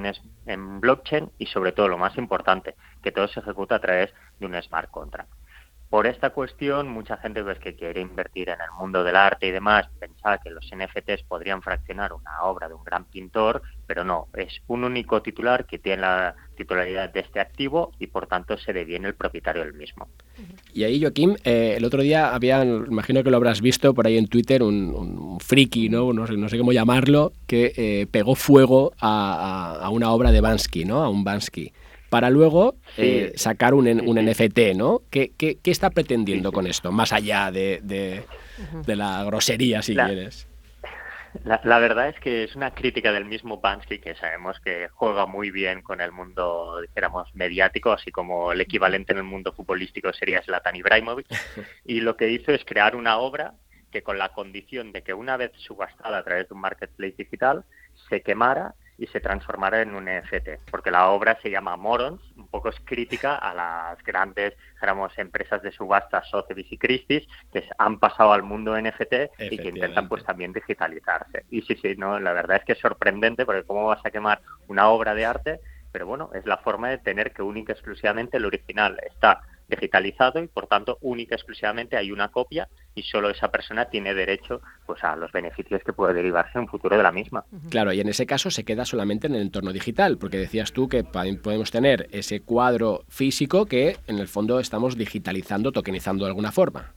en, blockchain y sobre todo lo más importante, que todo se ejecuta a través de un smart contract. Por esta cuestión, mucha gente pues, que quiere invertir en el mundo del arte y demás pensaba que los NFTs podrían fraccionar una obra de un gran pintor, pero no, es un único titular que tiene la titularidad de este activo y por tanto se deviene el propietario del mismo. Y ahí, Joaquín, eh, el otro día había, imagino que lo habrás visto por ahí en Twitter, un, friki, ¿no? No sé, no sé cómo llamarlo, que eh, pegó fuego a, a, una obra de Bansky, ¿no? A un Bansky para luego eh, sacar un, un NFT, ¿no? ¿Qué, qué, qué está pretendiendo con esto, más allá de, de, la grosería, si quieres? La, verdad es que es una crítica del mismo Bansky, que sabemos que juega muy bien con el mundo, dijéramos, mediático, así como el equivalente en el mundo futbolístico sería Zlatan Ibrahimovic, y lo que hizo es crear una obra que con la condición de que una vez subastada a través de un marketplace digital, se quemara y se transformará en un NFT, porque la obra se llama Morons, un poco es crítica a las grandes digamos, empresas de subastas Sotheby's y Christie's que han pasado al mundo NFT y que intentan pues también digitalizarse. Y sí, sí, no, la verdad es que es sorprendente porque cómo vas a quemar una obra de arte, pero bueno, es la forma de tener que única y exclusivamente el original está digitalizado y por tanto única exclusivamente hay una copia y solo esa persona tiene derecho pues a los beneficios que puede derivarse en un futuro de la misma. Claro, y en ese caso se queda solamente en el entorno digital, porque decías tú que podemos tener ese cuadro físico que en el fondo estamos digitalizando, tokenizando de alguna forma.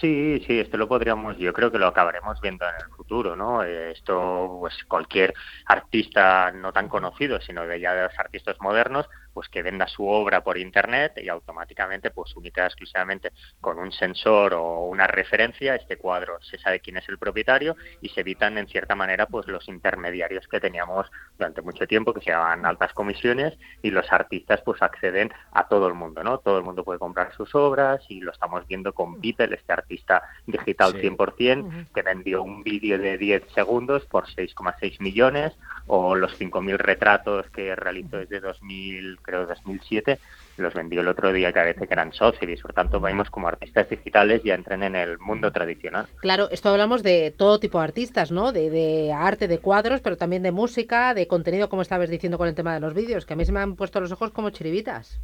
Sí, sí, esto lo podríamos, yo creo que lo acabaremos viendo en el futuro, ¿no? Esto, pues cualquier artista no tan conocido, sino de ya de los artistas modernos, pues que venda su obra por internet y automáticamente pues única exclusivamente con un sensor o una referencia este cuadro. Se sabe quién es el propietario y se evitan en cierta manera pues los intermediarios que teníamos durante mucho tiempo que se llamaban altas comisiones y los artistas pues acceden a todo el mundo no todo el mundo puede comprar sus obras y lo estamos viendo con Beeple este artista digital 100% que vendió un vídeo de 10 segundos por 6,6 millones o los 5.000 retratos que realizó desde 2000 creo 2007, los vendió el otro día que a veces eran Sotheby's, por tanto vemos como artistas digitales ya entren en el mundo tradicional. Claro, esto hablamos de todo tipo de artistas, ¿no? De, de arte, de cuadros, pero también de música, de contenido, como estabas diciendo con el tema de los vídeos, que a mí se me han puesto los ojos como chiribitas.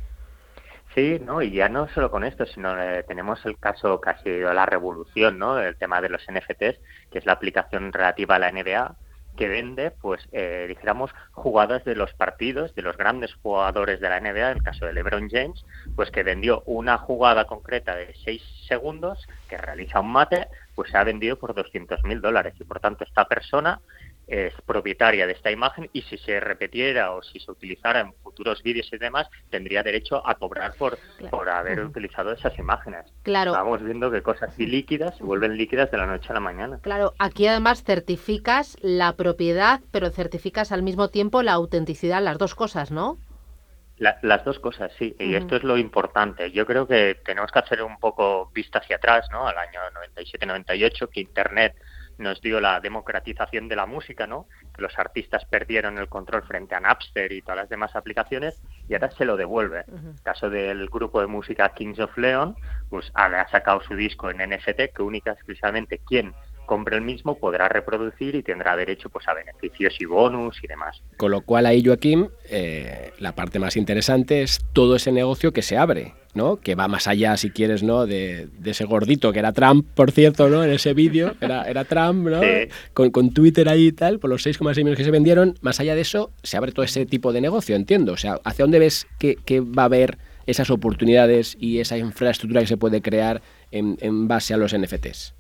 Sí, no, y ya no solo con esto, sino eh, tenemos el caso que ha sido la revolución, ¿no? El tema de los NFTs, que es la aplicación relativa a la NBA, que vende, pues, eh, dijéramos, jugadas de los partidos, de los grandes jugadores de la NBA, el caso de LeBron James, pues que vendió una jugada concreta de 6 segundos, que realiza un mate, pues se ha vendido por 200 mil dólares. Y por tanto, esta persona es propietaria de esta imagen y si se repitiera o si se utilizara en futuros vídeos y demás, tendría derecho a cobrar por, por haber utilizado esas imágenes. Claro. Estamos viendo que cosas ilíquidas se vuelven líquidas de la noche a la mañana. Claro, aquí además certificas la propiedad, pero certificas al mismo tiempo la autenticidad, las dos cosas, ¿no? las dos cosas, sí, y esto es lo importante. Yo creo que tenemos que hacer un poco vista hacia atrás, ¿no? Al año 97-98, que Internet nos dio la democratización de la música, ¿no? Que los artistas perdieron el control frente a Napster y todas las demás aplicaciones y ahora se lo devuelve. El caso del grupo de música Kings of Leon, pues ha sacado su disco en NFT que única exclusivamente quien compre el mismo podrá reproducir y tendrá derecho pues a beneficios y bonus y demás. Con lo cual ahí Joaquín, eh, la parte más interesante es todo ese negocio que se abre ¿no? Que va más allá, si quieres, ¿no? De, ese gordito que era Trump, por cierto, ¿no? En ese vídeo, era, era Trump, ¿no? Con, Twitter ahí y tal, por los 6,6 millones que se vendieron. Más allá de eso, se abre todo ese tipo de negocio, entiendo. O sea, ¿hacia dónde ves que, va a haber esas oportunidades y esa infraestructura que se puede crear en, en base a los NFTs?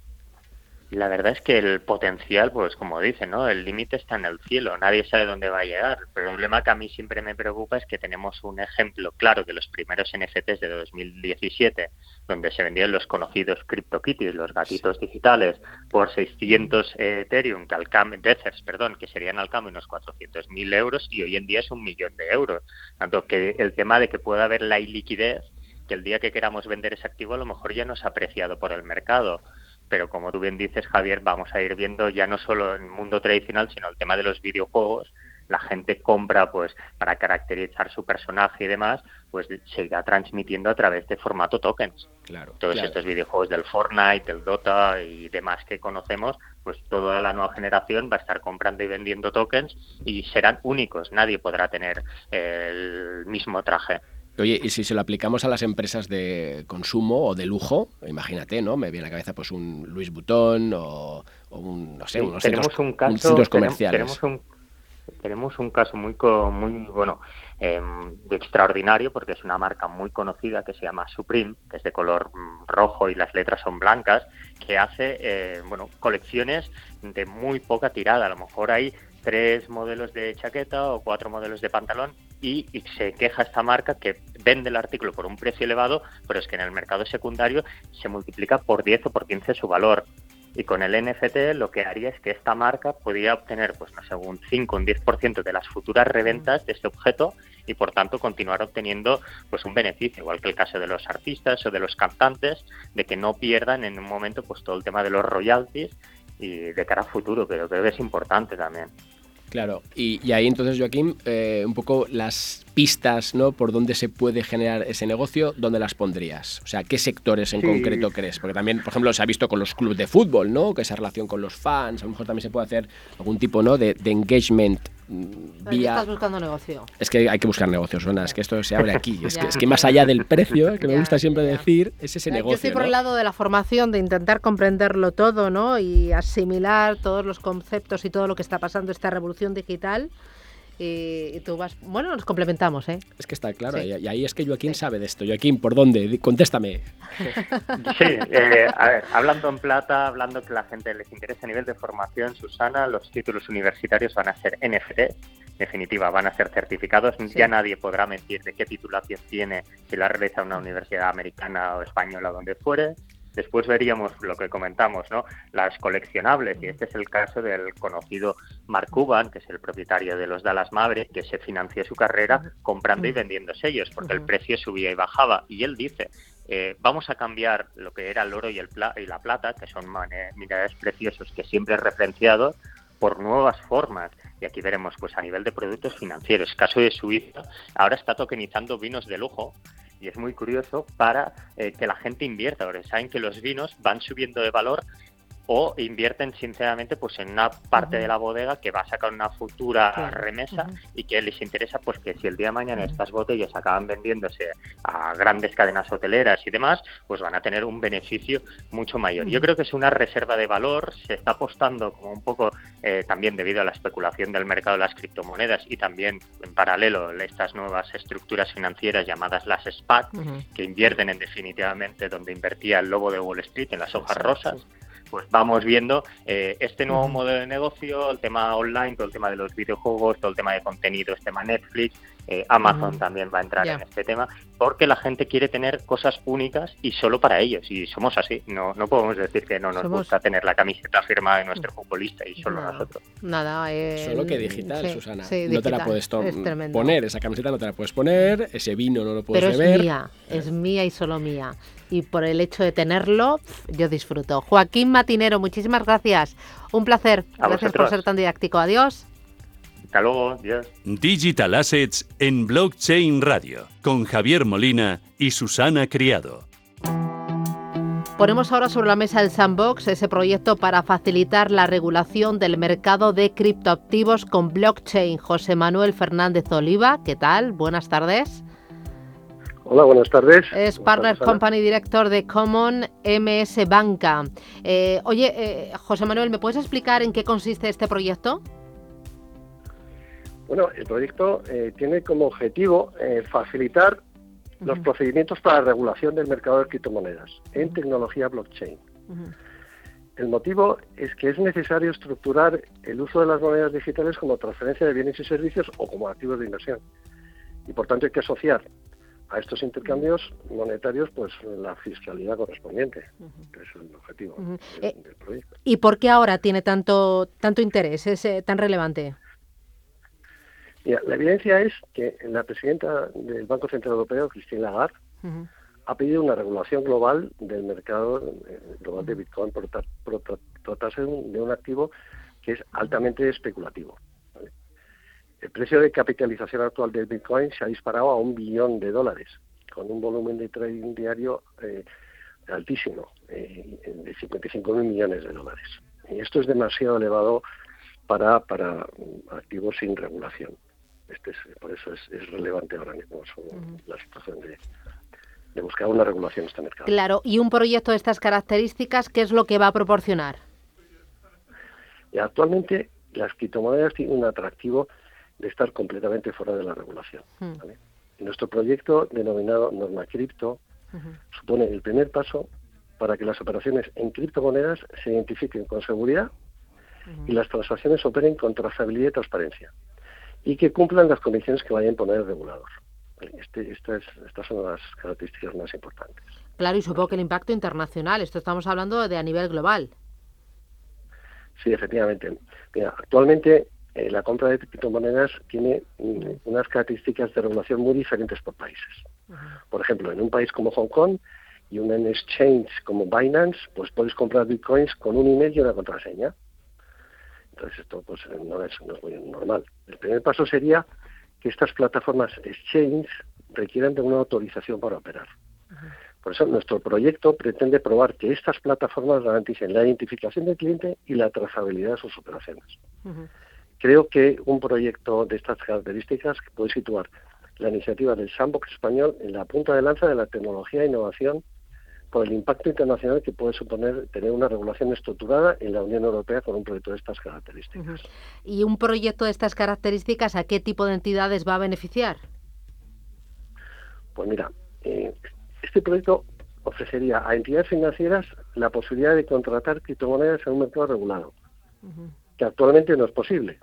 La verdad es que el potencial, pues como dicen, ¿no? El límite está en el cielo, nadie sabe dónde va a llegar. El problema que a mí siempre me preocupa es que tenemos un ejemplo claro de los primeros NFTs de 2017, donde se vendían los conocidos CryptoKitties, los gatitos digitales, por 600 Ethereum, que al cambio, perdón, que serían al cambio unos 400.000 euros y hoy en día es un millón de euros. Tanto que el tema de que pueda haber la iliquidez, que el día que queramos vender ese activo a lo mejor ya no es apreciado por el mercado pero como tú bien dices, Javier, vamos a ir viendo ya no solo en el mundo tradicional, sino el tema de los videojuegos. La gente compra, pues, para caracterizar su personaje y demás, pues se irá transmitiendo a través de formato tokens. Claro. Todos estos videojuegos del Fortnite, del Dota y demás que conocemos, pues toda la nueva generación va a estar comprando y vendiendo tokens y serán únicos. Nadie podrá tener el mismo traje. Oye, y si se lo aplicamos a las empresas de consumo o de lujo, imagínate, ¿no? Me viene a la cabeza pues un Louis Vuitton o, un, no sé, unos tenemos un caso, comerciales. Tenemos, un, tenemos un caso muy, muy bueno, em, extraordinario, porque es una marca muy conocida que se llama Supreme, que es de color mm, rojo y las letras son blancas, que hace, eh, bueno, colecciones de muy poca tirada. A lo mejor hay tres modelos de chaqueta o cuatro modelos de pantalón y, se queja esta marca que vende el artículo por un precio elevado, pero es que en el mercado secundario se multiplica por 10 o por 15 su valor. Y con el NFT lo que haría es que esta marca podría obtener, pues no sé, un 5 o un 10% de las futuras reventas de este objeto y por tanto continuar obteniendo pues un beneficio, igual que el caso de los artistas o de los cantantes, de que no pierdan en un momento pues todo el tema de los royalties y de cara a futuro, pero creo que es importante también. Claro, y, ahí entonces, Joaquín, eh, un poco las pistas ¿no? por dónde se puede generar ese negocio, ¿dónde las pondrías? O sea, ¿qué sectores en concreto crees? Porque también, por ejemplo, se ha visto con los clubes de fútbol, ¿no? Que esa relación con los fans, a lo mejor también se puede hacer algún tipo ¿no? de, de engagement vía... Estás buscando negocio. Es que hay que buscar negocios, es que esto se abre aquí. es, que, es, que, más allá del precio, que me gusta siempre decir, es ese negocio. Yo estoy por el lado de la formación, de intentar comprenderlo todo, ¿no? Y asimilar todos los conceptos y todo lo que está pasando, esta revolución digital. Y, tú vas. Bueno, nos complementamos, ¿eh? Es que está claro, y, ahí es que Joaquín sabe de esto. Joaquín, ¿por dónde? Contéstame. Sí, eh, a ver, hablando en plata, hablando que la gente les interesa a nivel de formación, Susana, los títulos universitarios van a ser NFT, definitiva, van a ser certificados. Ya nadie podrá mentir de qué titulación tiene si la realiza una universidad americana o española, donde fuere. Después veríamos lo que comentamos, ¿no? Las coleccionables, y este es el caso del conocido Mark Cuban, que es el propietario de los Dallas Mavericks, que se financió su carrera comprando y vendiendo sellos, porque el precio subía y bajaba. Y él dice, eh, vamos a cambiar lo que era el oro y, el y la plata, que son minerales preciosos que siempre he referenciado, por nuevas formas. Y aquí veremos, pues a nivel de productos financieros, caso de Suiza, ahora está tokenizando vinos de lujo y es muy curioso para eh, que la gente invierta. Ahora saben que los vinos van subiendo de valor o invierten sinceramente pues en una parte de la bodega que va a sacar una futura remesa y que les interesa pues que si el día de mañana estas botellas acaban vendiéndose a grandes cadenas hoteleras y demás pues van a tener un beneficio mucho mayor. Yo creo que es una reserva de valor se está apostando como un poco eh, también debido a la especulación del mercado de las criptomonedas y también en paralelo estas nuevas estructuras financieras llamadas las SPAC que invierten en definitivamente donde invertía el lobo de Wall Street en las hojas rosas pues vamos viendo eh, este nuevo modelo de negocio, el tema online, todo el tema de los videojuegos, todo el tema de contenidos, tema Netflix, eh, Amazon también va a entrar en este tema, porque la gente quiere tener cosas únicas y solo para ellos, y somos así, no, no podemos decir que no nos gusta tener la camiseta firmada de nuestro futbolista y solo nosotros. Nada, Solo que digital, Susana. no te la puedes poner, esa camiseta no te la puedes poner, ese vino no lo puedes Pero beber. es mía, es mía y solo mía y por el hecho de tenerlo, yo disfruto. Joaquín Matinero, muchísimas gracias. Un placer. gracias por ser tan didáctico. Adiós. Hasta luego. Adiós. Digital Assets en Blockchain Radio con Javier Molina y Susana Criado. Ponemos ahora sobre la mesa el Sandbox, ese proyecto para facilitar la regulación del mercado de criptoactivos con blockchain. José Manuel Fernández Oliva, ¿qué tal? Buenas tardes. Hola, buenas tardes. Es Partner Company Director de Common MS Banca. Eh, oye, eh, José Manuel, ¿me puedes explicar en qué consiste este proyecto? Bueno, el proyecto eh, tiene como objetivo facilitar los procedimientos para la regulación del mercado de criptomonedas en tecnología blockchain. El motivo es que es necesario estructurar el uso de las monedas digitales como transferencia de bienes y servicios o como activos de inversión. Y por tanto hay que asociar a estos intercambios monetarios pues la fiscalidad correspondiente, que es el objetivo eh, del, proyecto. ¿Y por qué ahora tiene tanto tanto interés, es eh, tan relevante? La evidencia es que la presidenta del Banco Central Europeo, Christine Lagarde, ha pedido una regulación global del mercado eh, global de Bitcoin por, tratarse de un activo que es altamente especulativo. El precio de capitalización actual del Bitcoin se ha disparado a un billón de dólares, con un volumen de trading diario eh, altísimo, eh, de 55 mil millones de dólares. Y esto es demasiado elevado para, para activos sin regulación. Este por eso es, relevante ahora mismo la situación de, de buscar una regulación en este mercado. Claro, y un proyecto de estas características, ¿qué es lo que va a proporcionar? Y actualmente las criptomonedas tienen un atractivo de estar completamente fuera de la regulación. Nuestro proyecto denominado Norma Cripto supone el primer paso para que las operaciones en criptomonedas se identifiquen con seguridad y las transacciones operen con trazabilidad y transparencia y que cumplan las condiciones que vaya a imponer el regulador. Este, estas son las características más importantes. Claro, y supongo que el impacto internacional, esto estamos hablando de a nivel global. Sí, efectivamente. Mira, actualmente eh, la compra de criptomonedas tiene mm, unas características de regulación muy diferentes por países. Por ejemplo, en un país como Hong Kong y un exchange como Binance, pues puedes comprar bitcoins con un email y una contraseña. Entonces esto pues no es, muy normal. El primer paso sería que estas plataformas exchange requieran de una autorización para operar. Por eso nuestro proyecto pretende probar que estas plataformas garanticen la identificación del cliente y la trazabilidad de sus operaciones. Creo que un proyecto de estas características puede situar la iniciativa del Sandbox español en la punta de lanza de la tecnología e innovación por el impacto internacional que puede suponer tener una regulación estructurada en la Unión Europea con un proyecto de estas características. ¿Y un proyecto de estas características a qué tipo de entidades va a beneficiar? Pues mira, eh, este proyecto ofrecería a entidades financieras la posibilidad de contratar criptomonedas en un mercado regulado, que actualmente no es posible.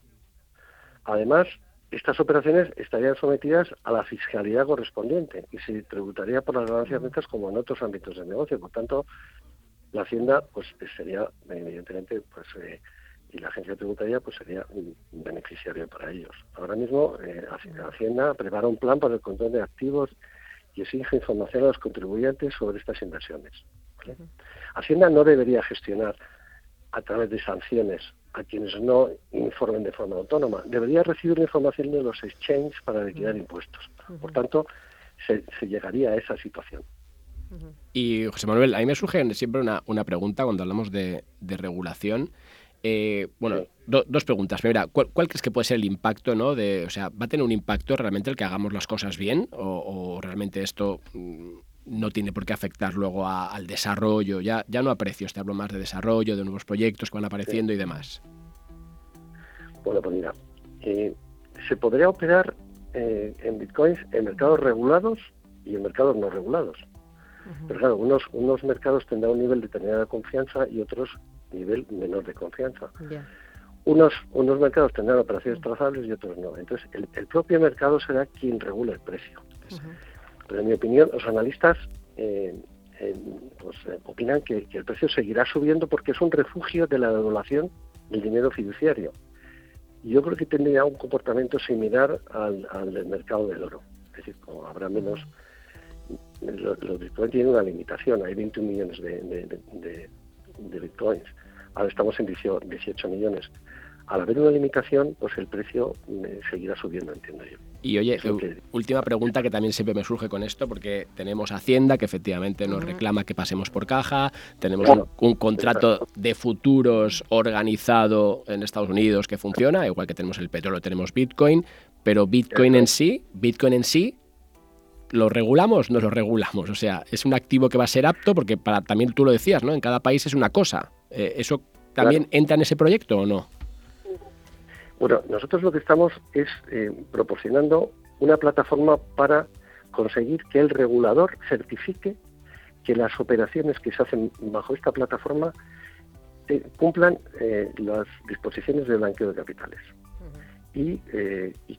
Además, estas operaciones estarían sometidas a la fiscalidad correspondiente y se tributaría por las ganancias netas como en otros ámbitos del negocio. Por tanto, la Hacienda pues sería evidentemente pues eh, y la agencia tributaria pues sería un beneficiario para ellos. Ahora mismo eh, Hacienda prepara un plan para el control de activos y exige información a los contribuyentes sobre estas inversiones. Hacienda no debería gestionar a través de sanciones a quienes no informen de forma autónoma. Debería recibir información de los exchanges para liquidar impuestos. Por tanto, se, llegaría a esa situación. Y José Manuel, a mí me surge siempre una, una pregunta cuando hablamos de, regulación. Eh, bueno, dos preguntas. Primera, ¿cuál, crees que puede ser el impacto, no? De, o sea, ¿va a tener un impacto realmente el que hagamos las cosas bien o, realmente esto mm, no tiene por qué afectar luego al desarrollo? Ya, ya no a precios, te hablo más de desarrollo, de nuevos proyectos que van apareciendo y demás. Bueno, pues mira, eh, se podría operar eh, en bitcoins en mercados regulados y en mercados no regulados. Pero claro, unos, unos mercados tendrán un nivel determinado de confianza y otros nivel menor de confianza. Unos, unos mercados tendrán operaciones trazables y otros no. Entonces, el, propio mercado será quien regula el precio. Pero en mi opinión, los analistas eh, pues, opinan que, el precio seguirá subiendo porque es un refugio de la devaluación del dinero fiduciario yo creo que tendría un comportamiento similar al, del mercado del oro. Es decir, como habrá menos... Los, bitcoins tienen una limitación, hay 21 millones de, bitcoins. Ahora estamos en 18 millones al haber una limitación, pues el precio eh, seguirá subiendo, entiendo yo. Y oye, última pregunta que también siempre me surge con esto, porque tenemos Hacienda que efectivamente nos reclama que pasemos por caja, tenemos un, contrato de futuros organizado en Estados Unidos que funciona, igual que tenemos el petróleo, tenemos Bitcoin, pero Bitcoin en sí, Bitcoin en sí, ¿lo regulamos? No lo regulamos. O sea, es un activo que va a ser apto, porque para, también tú lo decías, ¿no? En cada país es una cosa. Eh, ¿Eso también entra en ese proyecto o no? Bueno, nosotros lo que estamos es eh, proporcionando una plataforma para conseguir que el regulador certifique que las operaciones que se hacen bajo esta plataforma eh, cumplan eh, las disposiciones del blanqueo de capitales. Y,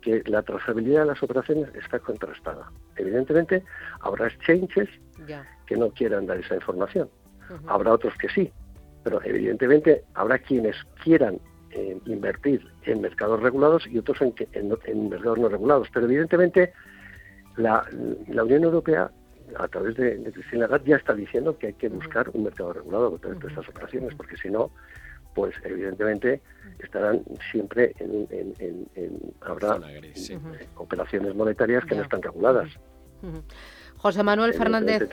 que la trazabilidad de las operaciones está contrastada. Evidentemente, habrá exchanges que no quieran dar esa información, habrá otros que sí, pero evidentemente habrá quienes quieran invertir en mercados regulados y otros en, en, mercados no regulados. Pero evidentemente la, Unión Europea, a través de, de Christine Lagarde, ya está diciendo que hay que buscar un mercado regulado a través de estas operaciones, porque si no, pues evidentemente estarán siempre en, habrá operaciones monetarias que no están reguladas. José Manuel Fernández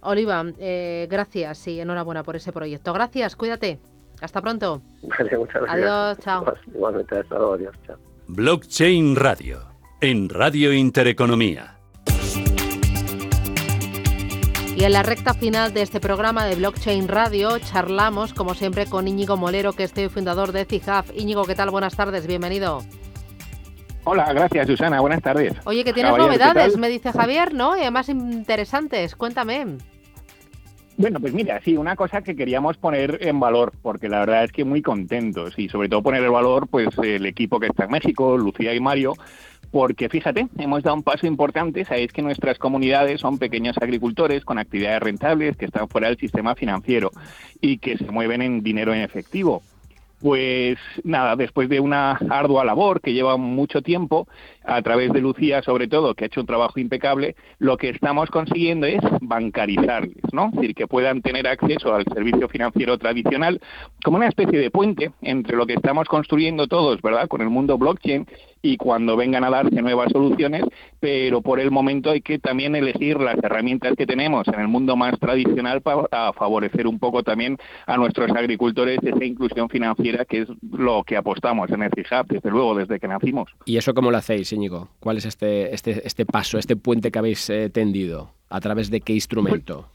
Oliva, eh, gracias y enhorabuena por ese proyecto. Gracias, cuídate. Hasta pronto. Vale, muchas gracias. Adiós, chao. Igualmente, hasta luego, adiós, chao. Blockchain Radio, en Radio Intereconomía. Y en la recta final de este programa de Blockchain Radio charlamos, como siempre, con Íñigo Molero, que es CEO fundador de CIJAF. Íñigo, ¿qué tal? Buenas tardes, bienvenido. Hola, gracias Susana, buenas tardes. Oye, que tienes novedades, me dice Javier, ¿no? Y además interesantes, cuéntame. Bueno, pues mira, sí, una cosa que queríamos poner en valor, porque la verdad es que muy contentos y sobre todo poner en valor pues el equipo que está en México, Lucía y Mario, porque fíjate, hemos dado un paso importante, sabéis que nuestras comunidades son pequeños agricultores con actividades rentables que están fuera del sistema financiero y que se mueven en dinero en efectivo. Pues nada, después de una ardua labor que lleva mucho tiempo, a través de Lucía sobre todo, que ha hecho un trabajo impecable, lo que estamos consiguiendo es bancarizarles, ¿no? Es decir, que puedan tener acceso al servicio financiero tradicional como una especie de puente entre lo que estamos construyendo todos, ¿verdad?, con el mundo blockchain y cuando vengan a darse nuevas soluciones, pero por el momento hay que también elegir las herramientas que tenemos en el mundo más tradicional para favorecer un poco también a nuestros agricultores esa inclusión financiera que es lo que apostamos en el CIJAP, desde luego, desde que nacimos. ¿Y eso cómo lo hacéis, ¿Cuál es este, este, este paso, este puente que habéis eh, tendido? ¿A través de qué instrumento?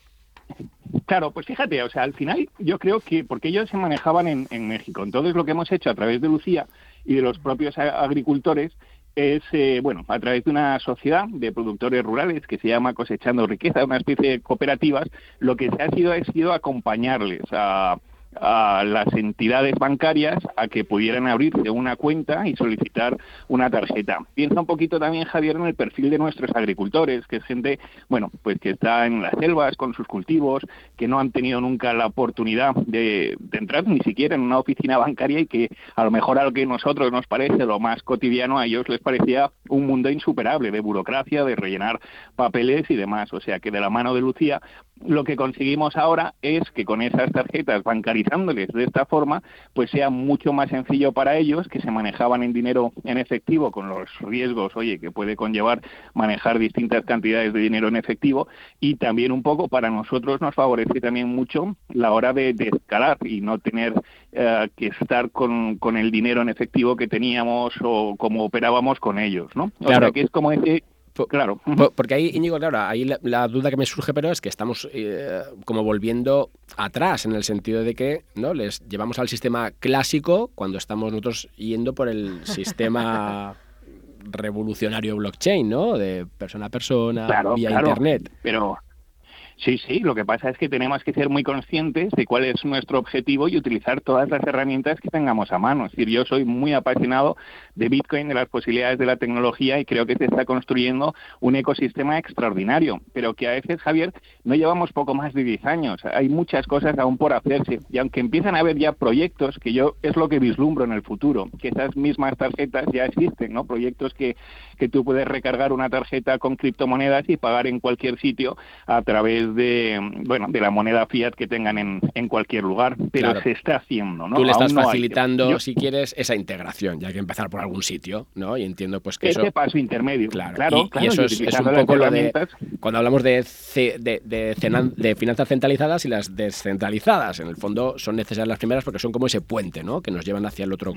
Claro, pues fíjate, o sea, al final yo creo que, porque ellos se manejaban en, en México, entonces lo que hemos hecho a través de Lucía y de los propios agricultores es, eh, bueno, a través de una sociedad de productores rurales que se llama Cosechando Riqueza, una especie de cooperativas, lo que se ha sido ha sido acompañarles a, a las entidades bancarias a que pudieran abrirse una cuenta y solicitar una tarjeta. Piensa un poquito también, Javier, en el perfil de nuestros agricultores, que es gente, bueno, pues que está en las selvas con sus cultivos, que no han tenido nunca la oportunidad de, entrar ni siquiera en una oficina bancaria y que a lo mejor a lo que nosotros nos parece lo más cotidiano, a ellos les parecía un mundo insuperable de burocracia, de rellenar papeles y demás. O sea que de la mano de Lucía lo que conseguimos ahora es que con esas tarjetas bancarizándoles de esta forma, pues sea mucho más sencillo para ellos que se manejaban en dinero en efectivo con los riesgos, oye, que puede conllevar manejar distintas cantidades de dinero en efectivo y también un poco para nosotros nos favorece también mucho la hora de, escalar y no tener eh, que estar con, con, el dinero en efectivo que teníamos o como operábamos con ellos, ¿no? O sea que es como ese claro. porque ahí, Íñigo, claro, ahí la, duda que me surge, pero es que estamos eh, como volviendo atrás, en el sentido de que no les llevamos al sistema clásico cuando estamos nosotros yendo por el sistema revolucionario blockchain, ¿no? De persona a persona, vía internet. Pero Sí, sí, lo que pasa es que tenemos que ser muy conscientes de cuál es nuestro objetivo y utilizar todas las herramientas que tengamos a mano. Es decir, yo soy muy apasionado de Bitcoin, de las posibilidades de la tecnología y creo que se está construyendo un ecosistema extraordinario, pero que a veces, Javier, no llevamos poco más de 10 años. Hay muchas cosas aún por hacerse y aunque empiezan a haber ya proyectos, que yo es lo que vislumbro en el futuro, que esas mismas tarjetas ya existen, ¿no? Proyectos que, que tú puedes recargar una tarjeta con criptomonedas y pagar en cualquier sitio a través de bueno de la moneda fiat que tengan en, en cualquier lugar, pero se está haciendo, ¿no? Tú le estás facilitando, si quieres, esa integración, ya hay que empezar por algún sitio, ¿no? Y entiendo pues que Ese eso... paso intermedio, claro, claro, y, eso es, un poco lo de... Cuando hablamos de, de, de, finanzas centralizadas y las descentralizadas, en el fondo son necesarias las primeras porque son como ese puente, ¿no? Que nos llevan hacia el otro...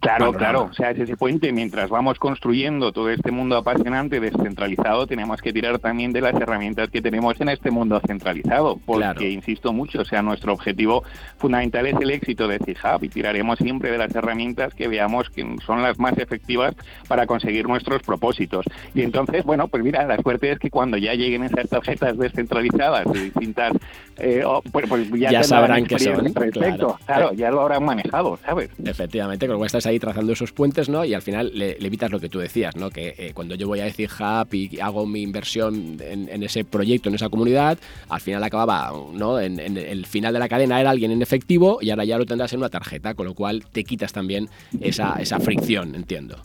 Claro, claro, o sea, es ese puente, mientras vamos construyendo todo este mundo apasionante, descentralizado, tenemos que tirar también de las herramientas que tenemos en este mundo centralizado, porque insisto mucho, o sea, nuestro objetivo fundamental es el éxito de CIHAB y tiraremos siempre de las herramientas que veamos que son las más efectivas para conseguir nuestros propósitos. Y entonces, bueno, pues mira, la suerte es que cuando ya lleguen esas tarjetas descentralizadas de distintas, eh, pues, pues, ya, sabrán que son. Claro. claro, ya lo habrán manejado, ¿sabes? Efectivamente, como estás ahí trazando esos puentes, ¿no? Y al final le, evitas lo que tú decías, ¿no? Que eh, cuando yo voy a decir Hub y hago mi inversión en, en ese proyecto, en esa comunidad, al final acababa, ¿no? En, el final de la cadena era alguien en efectivo y ahora ya lo tendrás en una tarjeta, con lo cual te quitas también esa, esa fricción, entiendo.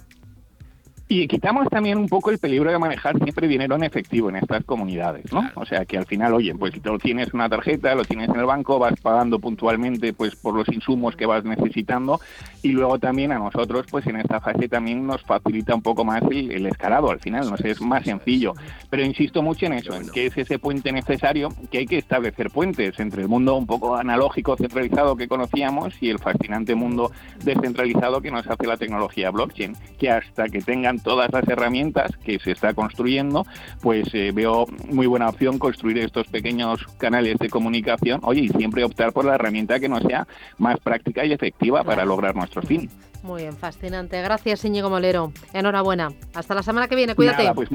Y quitamos también un poco el peligro de manejar siempre dinero en efectivo en estas comunidades, ¿no? O sea, que al final, oye, pues si tú tienes una tarjeta, lo tienes en el banco, vas pagando puntualmente pues por los insumos que vas necesitando y luego también a nosotros, pues en esta fase también nos facilita un poco más el, escalado, al final nos es más sencillo. Pero insisto mucho en eso, en que es ese puente necesario, que hay que establecer puentes entre el mundo un poco analógico, centralizado que conocíamos y el fascinante mundo descentralizado que nos hace la tecnología blockchain, que hasta que tengan todas las herramientas que se está construyendo, pues eh, veo muy buena opción construir estos pequeños canales de comunicación, oye, y siempre optar por la herramienta que nos sea más práctica y efectiva para lograr nuestro fin. Muy bien, fascinante. Gracias, Íñigo Molero. Enhorabuena. Hasta la semana que viene, cuídate. Pues,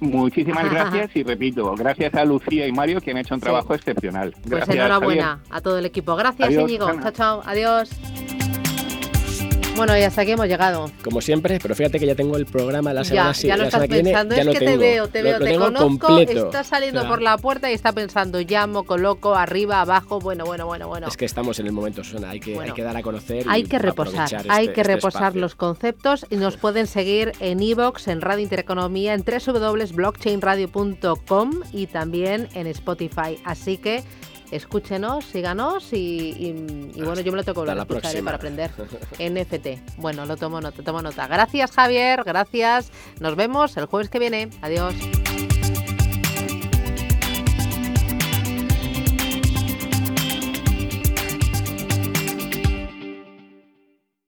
muchísimas gracias y repito, gracias a Lucía y Mario que han hecho un trabajo excepcional. Pues gracias, enhorabuena a todo el equipo. Gracias, Íñigo. Chao, chao. Adiós. Bueno, y hasta aquí hemos llegado. Como siempre, pero fíjate que ya tengo el programa la semana Ya, ya lo estás pensando, es que te veo, te veo, te conozco, estás saliendo por la puerta y está pensando, llamo, coloco, arriba, abajo, bueno, bueno, bueno, bueno. Es que estamos en el momento, Susana, hay que, hay que dar a conocer. Hay que reposar, hay este, que este reposar los conceptos y nos pueden seguir en iVoox, en Radio Intereconomía, en www.blockchainradio.com y también en Spotify. Así que escúchenos, síganos y, bueno, yo me lo tengo que escuchar ¿eh? para aprender. NFT. Bueno, lo tomo nota, tomo nota. Gracias, Javier, gracias. Nos vemos el jueves que viene. Adiós.